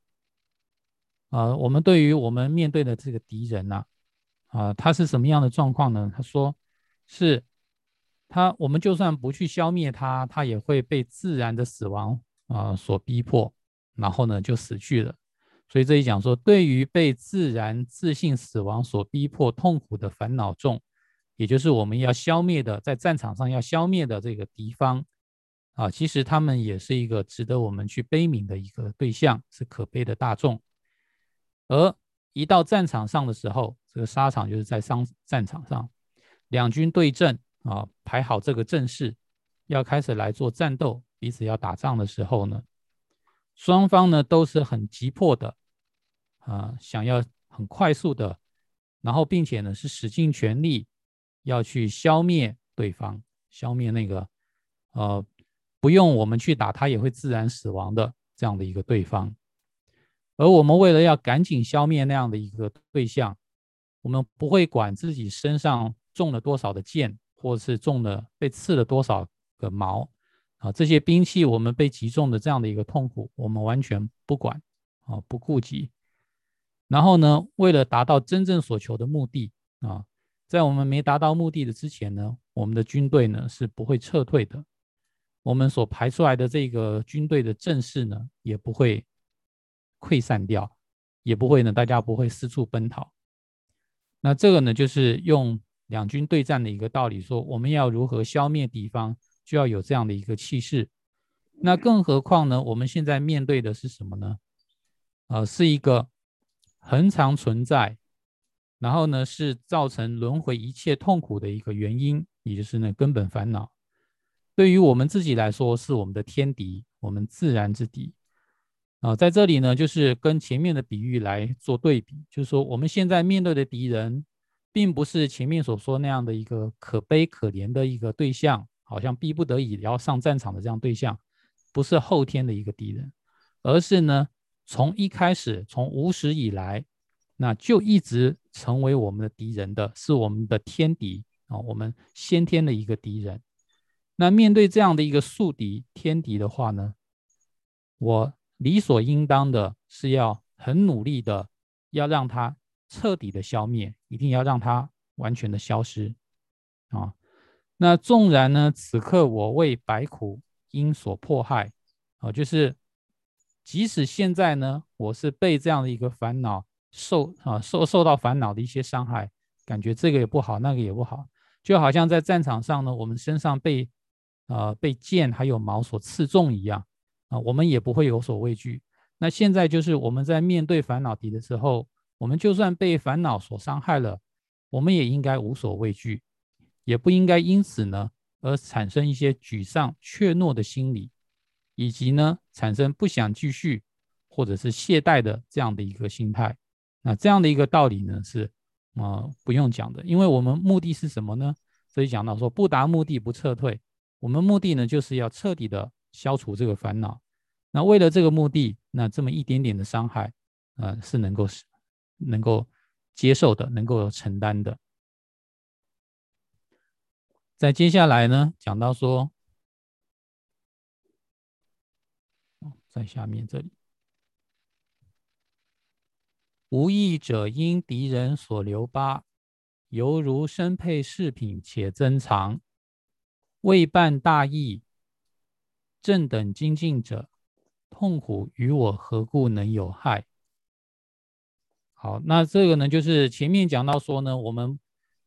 啊，我们对于我们面对的这个敌人呢，啊，他是什么样的状况呢？他说，是他，我们就算不去消灭他，他也会被自然的死亡啊所逼迫，然后呢就死去了。所以这里讲说，对于被自然自信死亡所逼迫痛苦的烦恼众，也就是我们要消灭的，在战场上要消灭的这个敌方。啊，其实他们也是一个值得我们去悲悯的一个对象，是可悲的大众。而一到战场上的时候，这个沙场就是在商战场上，两军对阵啊，排好这个阵势，要开始来做战斗，彼此要打仗的时候呢，双方呢都是很急迫的啊，想要很快速的，然后并且呢是使尽全力要去消灭对方，消灭那个呃。不用我们去打，他也会自然死亡的这样的一个对方，而我们为了要赶紧消灭那样的一个对象，我们不会管自己身上中了多少的箭，或是中了被刺了多少个矛啊，这些兵器我们被击中的这样的一个痛苦，我们完全不管啊，不顾及。然后呢，为了达到真正所求的目的啊，在我们没达到目的的之前呢，我们的军队呢是不会撤退的。我们所排出来的这个军队的阵势呢，也不会溃散掉，也不会呢，大家不会四处奔逃。那这个呢，就是用两军对战的一个道理，说我们要如何消灭敌方，就要有这样的一个气势。那更何况呢，我们现在面对的是什么呢？呃，是一个恒常存在，然后呢，是造成轮回一切痛苦的一个原因，也就是那根本烦恼。对于我们自己来说，是我们的天敌，我们自然之敌啊。在这里呢，就是跟前面的比喻来做对比，就是说我们现在面对的敌人，并不是前面所说那样的一个可悲可怜的一个对象，好像逼不得已要上战场的这样对象，不是后天的一个敌人，而是呢，从一开始，从无始以来，那就一直成为我们的敌人的，是我们的天敌啊，我们先天的一个敌人。那面对这样的一个宿敌、天敌的话呢，我理所应当的是要很努力的，要让他彻底的消灭，一定要让它完全的消失啊。那纵然呢，此刻我为百苦因所迫害啊，就是即使现在呢，我是被这样的一个烦恼受啊受受到烦恼的一些伤害，感觉这个也不好，那个也不好，就好像在战场上呢，我们身上被。呃，被剑还有矛所刺中一样啊，我们也不会有所畏惧。那现在就是我们在面对烦恼敌的时候，我们就算被烦恼所伤害了，我们也应该无所畏惧，也不应该因此呢而产生一些沮丧怯懦的心理，以及呢产生不想继续或者是懈怠的这样的一个心态。那这样的一个道理呢是啊不用讲的，因为我们目的是什么呢？所以讲到说不达目的不撤退。我们目的呢，就是要彻底的消除这个烦恼。那为了这个目的，那这么一点点的伤害，呃，是能够是能够接受的，能够承担的。在接下来呢，讲到说，在下面这里，无意者因敌人所留疤，犹如身配饰品且珍藏。未办大义，正等精进者，痛苦与我何故能有害？好，那这个呢，就是前面讲到说呢，我们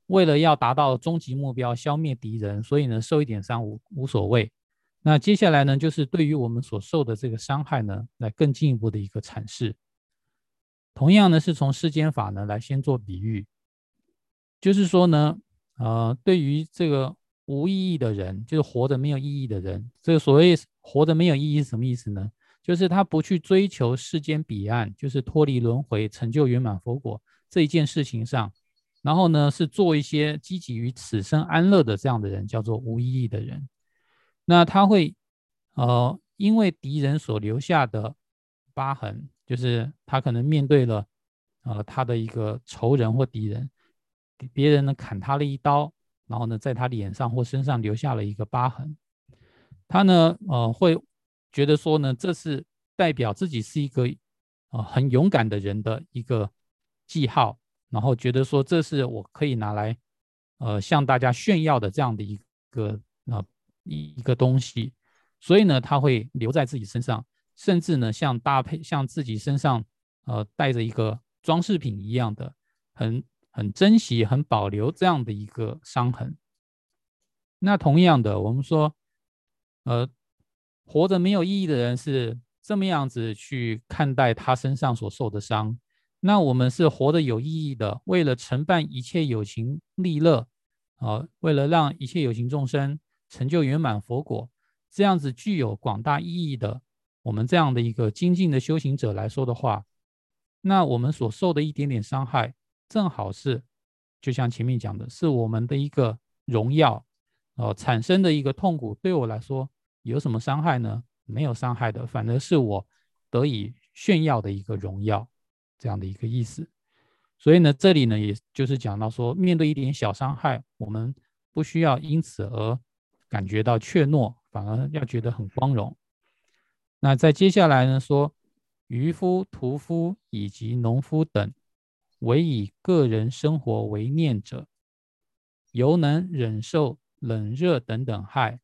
为了要达到终极目标，消灭敌人，所以呢，受一点伤无无所谓。那接下来呢，就是对于我们所受的这个伤害呢，来更进一步的一个阐释。同样呢，是从世间法呢来先做比喻，就是说呢，呃，对于这个无意义的人，就是活着没有意义的人，这个所谓活着没有意义是什么意思呢？就是他不去追求世间彼岸，就是脱离轮回、成就圆满佛果这一件事情上，然后呢，是做一些积极于此生安乐的这样的人，叫做无意义的人。那他会，呃，因为敌人所留下的疤痕，就是他可能面对了，呃，他的一个仇人或敌人，别人呢砍他了一刀，然后呢，在他脸上或身上留下了一个疤痕，他呢，呃，会。觉得说呢，这是代表自己是一个啊很勇敢的人的一个记号，然后觉得说这是我可以拿来呃向大家炫耀的这样的一个啊一一个东西，所以呢他会留在自己身上，甚至呢像搭配像自己身上呃带着一个装饰品一样的，很很珍惜、很保留这样的一个伤痕。那同样的，我们说呃。活着没有意义的人是这么样子去看待他身上所受的伤，那我们是活得有意义的，为了承办一切有情利乐，啊，为了让一切有情众生成就圆满佛果，这样子具有广大意义的，我们这样的一个精进的修行者来说的话，那我们所受的一点点伤害，正好是，就像前面讲的，是我们的一个荣耀，哦，产生的一个痛苦，对我来说。有什么伤害呢？没有伤害的，反而是我得以炫耀的一个荣耀，这样的一个意思。所以呢，这里呢，也就是讲到说，面对一点小伤害，我们不需要因此而感觉到怯懦，反而要觉得很光荣。那在接下来呢，说渔夫、屠夫以及农夫等，唯以个人生活为念者，犹能忍受冷热等等害。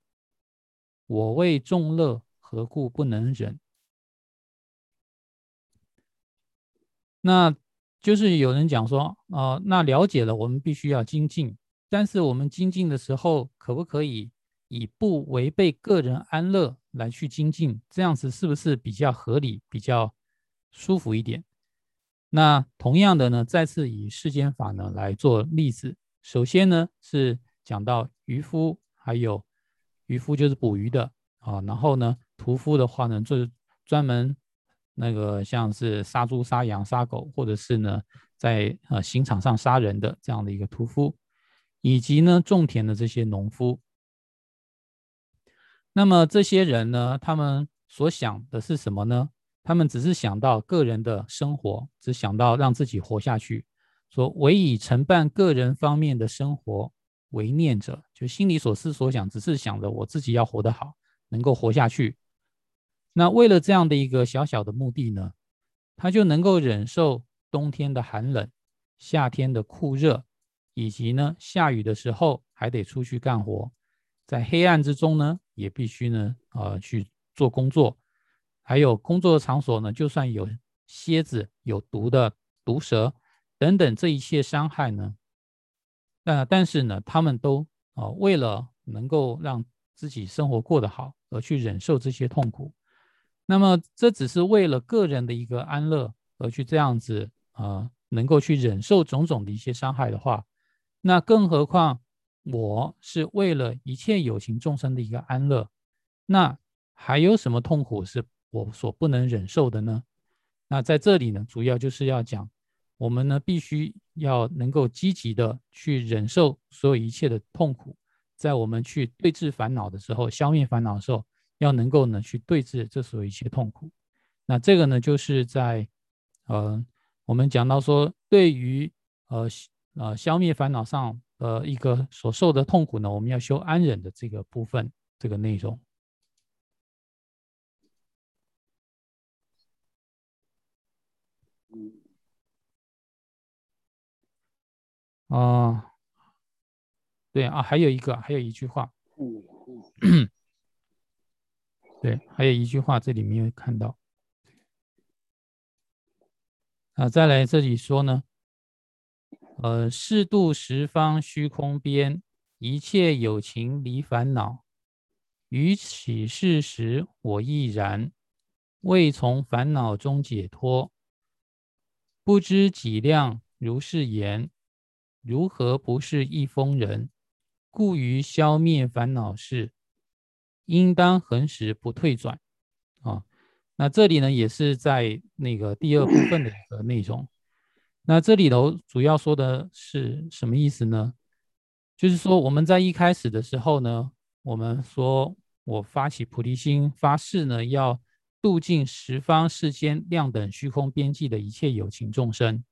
我为众乐，何故不能忍？那就是有人讲说，哦，那了解了，我们必须要精进。但是我们精进的时候，可不可以以不违背个人安乐来去精进？这样子是不是比较合理、比较舒服一点？那同样的呢，再次以世间法呢来做例子。首先呢是讲到渔夫，还有。渔夫就是捕鱼的啊，然后呢，屠夫的话呢，就是专门那个像是杀猪、杀羊、杀狗，或者是呢，在呃刑场上杀人的这样的一个屠夫，以及呢种田的这些农夫。那么这些人呢，他们所想的是什么呢？他们只是想到个人的生活，只想到让自己活下去，说唯以承办个人方面的生活。为念者，就心里所思所想，只是想着我自己要活得好，能够活下去。那为了这样的一个小小的目的呢，他就能够忍受冬天的寒冷、夏天的酷热，以及呢下雨的时候还得出去干活，在黑暗之中呢也必须呢呃去做工作，还有工作的场所呢，就算有蝎子、有毒的毒蛇等等这一切伤害呢。那但是呢，他们都啊为了能够让自己生活过得好而去忍受这些痛苦，那么这只是为了个人的一个安乐而去这样子啊，能够去忍受种种的一些伤害的话，那更何况我是为了一切有情众生的一个安乐，那还有什么痛苦是我所不能忍受的呢？那在这里呢，主要就是要讲。我们呢，必须要能够积极的去忍受所有一切的痛苦，在我们去对峙烦恼的时候，消灭烦恼的时候，要能够呢去对峙这所有一切痛苦。那这个呢，就是在呃，我们讲到说，对于呃呃消灭烦恼上呃一个所受的痛苦呢，我们要修安忍的这个部分，这个内容。啊，对啊，还有一个，还有一句话，对，还有一句话，这里没有看到。啊，再来这里说呢，呃，适度十方虚空边，一切有情离烦恼，于起事时，我亦然，未从烦恼中解脱，不知几量如是言，如何不是一疯人？故于消灭烦恼事，应当恒时不退转。啊，那这里呢，也是在那个第二部分的一个内容。那这里头主要说的是什么意思呢？就是说我们在一开始的时候呢，我们说。我发起菩提心发誓呢，要度尽十方世间量等虚空边际的一切有情众生，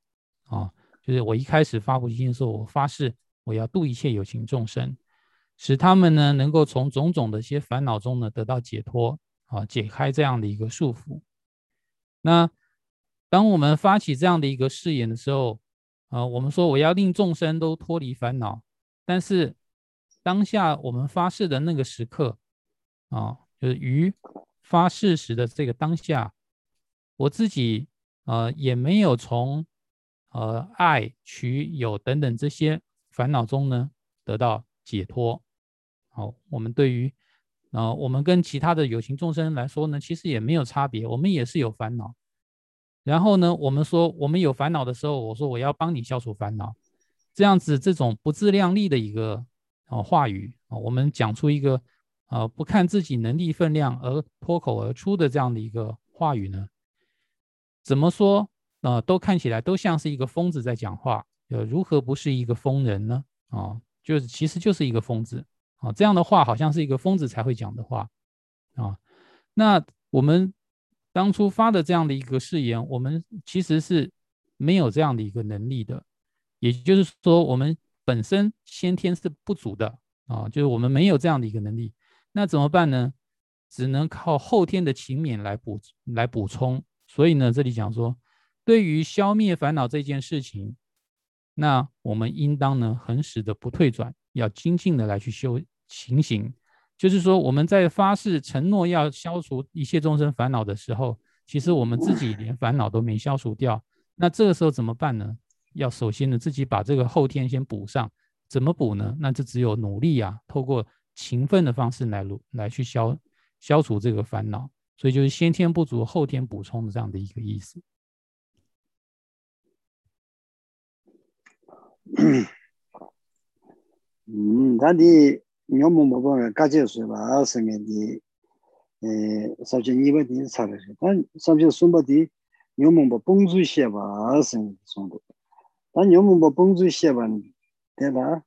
啊，就是我一开始发菩提心的时候，我发誓我要度一切有情众生，使他们呢能够从种种的一些烦恼中呢得到解脱，啊，解开这样的一个束缚。那当我们发起这样的一个誓言的时候，啊，我们说我要令众生都脱离烦恼，但是当下我们发誓的那个时刻。啊，就是于发誓时的这个当下，我自己呃也没有从呃爱取有等等这些烦恼中呢得到解脱。好，我们对于啊我们跟其他的有情众生来说呢，其实也没有差别，我们也是有烦恼。然后呢，我们说我们有烦恼的时候，我说我要帮你消除烦恼，这样子这种不自量力的一个啊话语啊，我们讲出一个。啊，不看自己能力分量而脱口而出的这样的一个话语呢？怎么说啊？都看起来都像是一个疯子在讲话，呃，如何不是一个疯人呢？啊，就是其实就是一个疯子啊，这样的话好像是一个疯子才会讲的话啊。那我们当初发的这样的一个誓言，我们其实是没有这样的一个能力的，也就是说，我们本身先天是不足的啊，就是我们没有这样的一个能力。那怎么办呢？只能靠后天的勤勉来补来补充。所以呢，这里讲说，对于消灭烦恼这件事情，那我们应当呢恒时的不退转，要精进的来去修行行。就是说，我们在发誓承诺要消除一切众生烦恼的时候，其实我们自己连烦恼都没消除掉。那这个时候怎么办呢？要首先呢自己把这个后天先补上。怎么补呢？那就只有努力啊，透过。勤奋的方式来来来去消消除这个烦恼，所以就是先天不足，后天补充的这样的一个意思。 단디 뇽모 먹어 가지고 봐 생에디 에 사제 니버디 사르 단 사제 숨바디 뇽모 봐 봉주 봐 생이 송고 단 뇽모 봐 봉주 봐 데라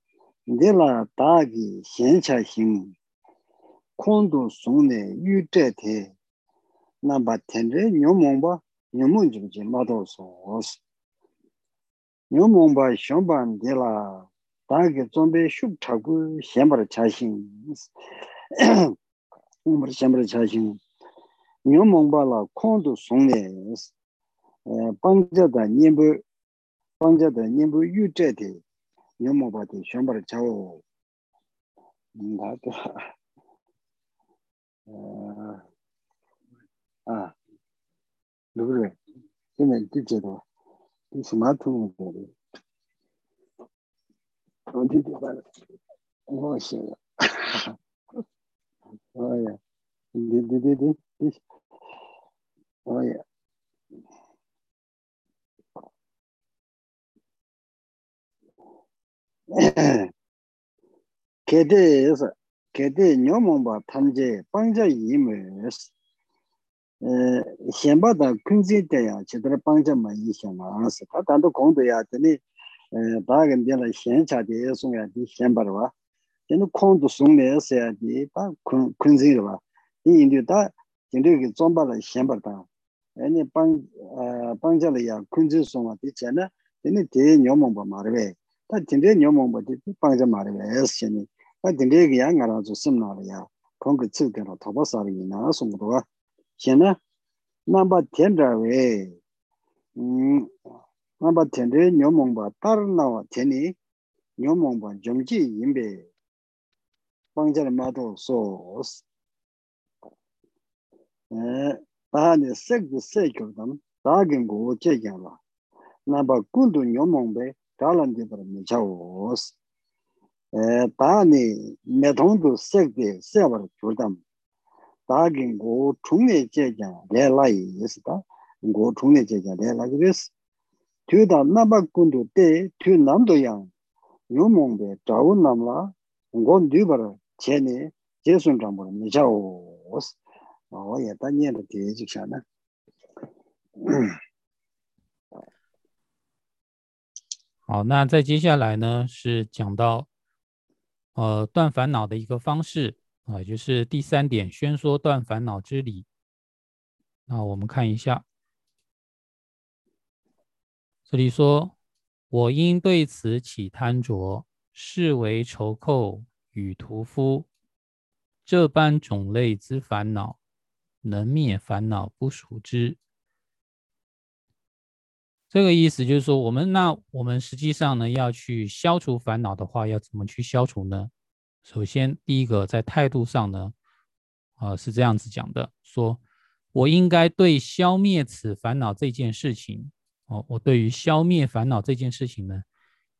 데라 다기 현차 행 콘도 송네 유제테 나바 텐데 뇽모 봐 뇽모 주제 마도소 오스 nyo mōngba shōngba ndēla dāngi tsōmbē shūk chāgu xēmbara chāshīng ngōmbara xēmbara chāshīng nyo mōngba la kōndu sōngnē bāngjā dā nyēmbu bāngjā dā nyēmbu yū chē tē nyo mōngba tē xēmbara chāgu ah. ah. ngā tō ā lūgurē tēnē tī chē tō 스마트폰 보고 어디 봐 뭐시 아야 디디디디 아야 게데에서 게데 녀몽바 탐제 빵자 이메스 xianba da kunzi daya chidara pangcha ma yi xianba ansi ta tanto kongdo ya tani daga mbila xian cha di ya sung ya di xianba rwa. Tani kongdo sung ya si ya di ta kunzi rwa. Di indi ta indi ki zomba la xianba ta ani pangcha la ya kunzi sung wa di chana tani di nyomongba ma rwe. Ta tindi nyomongba di pangcha ma rwe ya si chani ta tindi ki ya nga ra zu simna la ya. Kongka tsil kira toba sari ina sung rwa. xena namba tendra we. Mm, namba tendre nyomongba tar nawa teni nyomongba jomji yinbe. Bangjar mato sos eh, tahane sekdu sekyordam dagin go chekyangla namba kundu nyomongbe talandi bar michawos eh, tahane metongdu sekde sebar kyordam 다니 메통도 색데 세버 조담 다긴 고 총내 제자 내라이 있다 고 총내 제자 내라 그랬어 뒤다 나바군도 때 뒤남도양 요몽데 자원 남라 고 뒤버 제네 제순 장보 미자오 어 예, 단년의 대직샤나好，那再接下来呢，是讲到，呃，断烦恼的一个方式 啊，就是第三点，宣说断烦恼之理。那我们看一下，这里说：“我因对此起贪着，视为仇寇与屠夫，这般种类之烦恼，能灭烦恼不属之。”这个意思就是说，我们那我们实际上呢，要去消除烦恼的话，要怎么去消除呢？首先，第一个在态度上呢，啊是这样子讲的：说我应该对消灭此烦恼这件事情，哦，我对于消灭烦恼这件事情呢，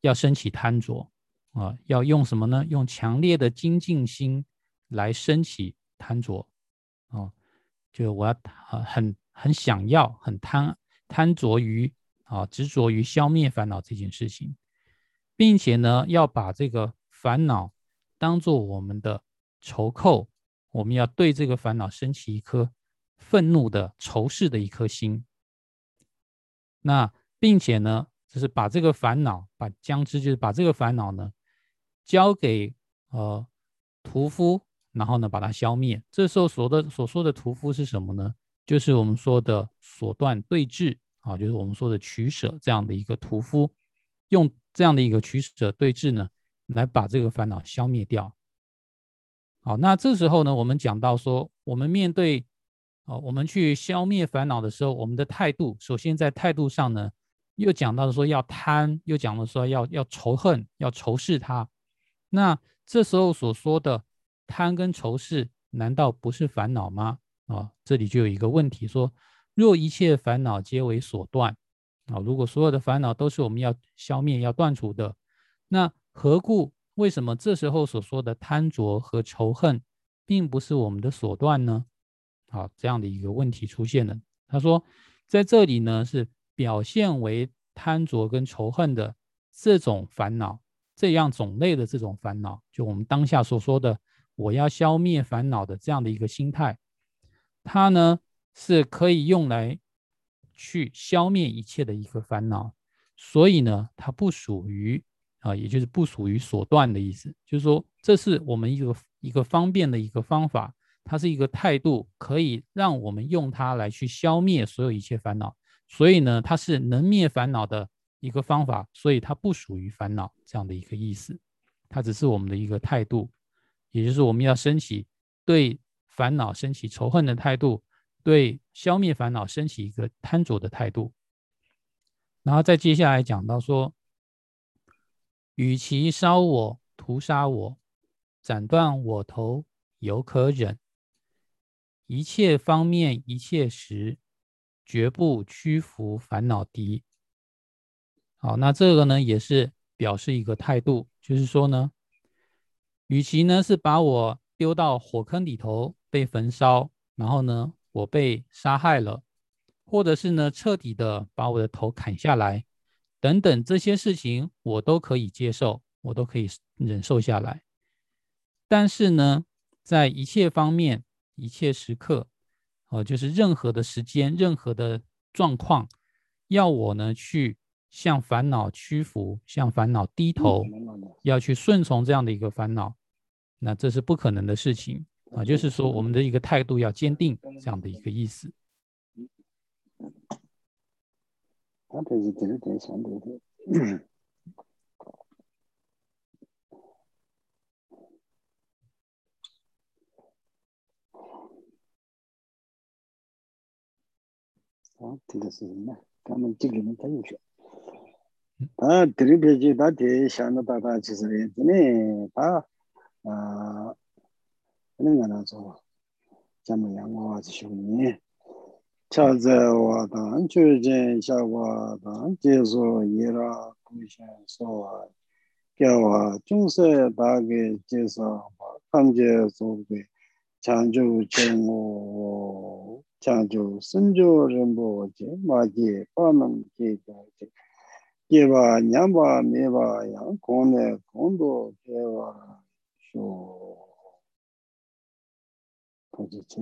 要升起贪着，啊，要用什么呢？用强烈的精进心来升起贪着，啊，就我要很很想要，很贪贪着于。啊，执着于消灭烦恼这件事情，并且呢，要把这个烦恼当做我们的仇寇，我们要对这个烦恼升起一颗愤怒的仇视的一颗心。那并且呢，就是把这个烦恼，把将之，就是把这个烦恼呢，交给呃屠夫，然后呢，把它消灭。这时候所的所说的屠夫是什么呢？就是我们说的所断对峙。啊，就是我们说的取舍这样的一个屠夫，用这样的一个取舍对峙呢，来把这个烦恼消灭掉。好，那这时候呢，我们讲到说，我们面对，哦，我们去消灭烦恼的时候，我们的态度，首先在态度上呢，又讲到说要贪，又讲了说要要仇恨，要仇视他。那这时候所说的贪跟仇视，难道不是烦恼吗？啊，这里就有一个问题说。若一切烦恼皆为所断，啊，如果所有的烦恼都是我们要消灭、要断除的，那何故？为什么这时候所说的贪着和仇恨，并不是我们的所断呢？好，这样的一个问题出现了。他说，在这里呢，是表现为贪着跟仇恨的这种烦恼，这样种类的这种烦恼，就我们当下所说的我要消灭烦恼的这样的一个心态，它呢？是可以用来去消灭一切的一个烦恼，所以呢，它不属于啊，也就是不属于所断的意思。就是说，这是我们一个一个方便的一个方法，它是一个态度，可以让我们用它来去消灭所有一切烦恼。所以呢，它是能灭烦恼的一个方法，所以它不属于烦恼这样的一个意思。它只是我们的一个态度，也就是我们要升起对烦恼升起仇恨的态度。对消灭烦恼升起一个贪着的态度，然后再接下来讲到说，与其烧我、屠杀我、斩断我头，犹可忍；一切方面、一切时，绝不屈服烦恼敌。好，那这个呢，也是表示一个态度，就是说呢，与其呢是把我丢到火坑里头被焚烧，然后呢。我被杀害了，或者是呢彻底的把我的头砍下来，等等这些事情我都可以接受，我都可以忍受下来。但是呢，在一切方面、一切时刻，哦，就是任何的时间、任何的状况，要我呢去向烦恼屈服、向烦恼低头，要去顺从这样的一个烦恼，那这是不可能的事情。啊，就是说我们的一个态度要坚定，这样的一个意思。 안 되지 되는 게 상관없고 아 들으시나 가면 찍으면 다 유죠 아 드리베지 다 대샤나 다다 지서에 되네 다아 그런 거나 좀 잠을 양호하지 싶네 차자와다 주제 샤와다 제소 예라 구신 소와 겨와 중세 다게 제소 함제 소게 장주 정오 장주 선조 정보지 마지 파남 제자지 예바 냠바 메바야 고네 곤도 제와 쇼. 도지체.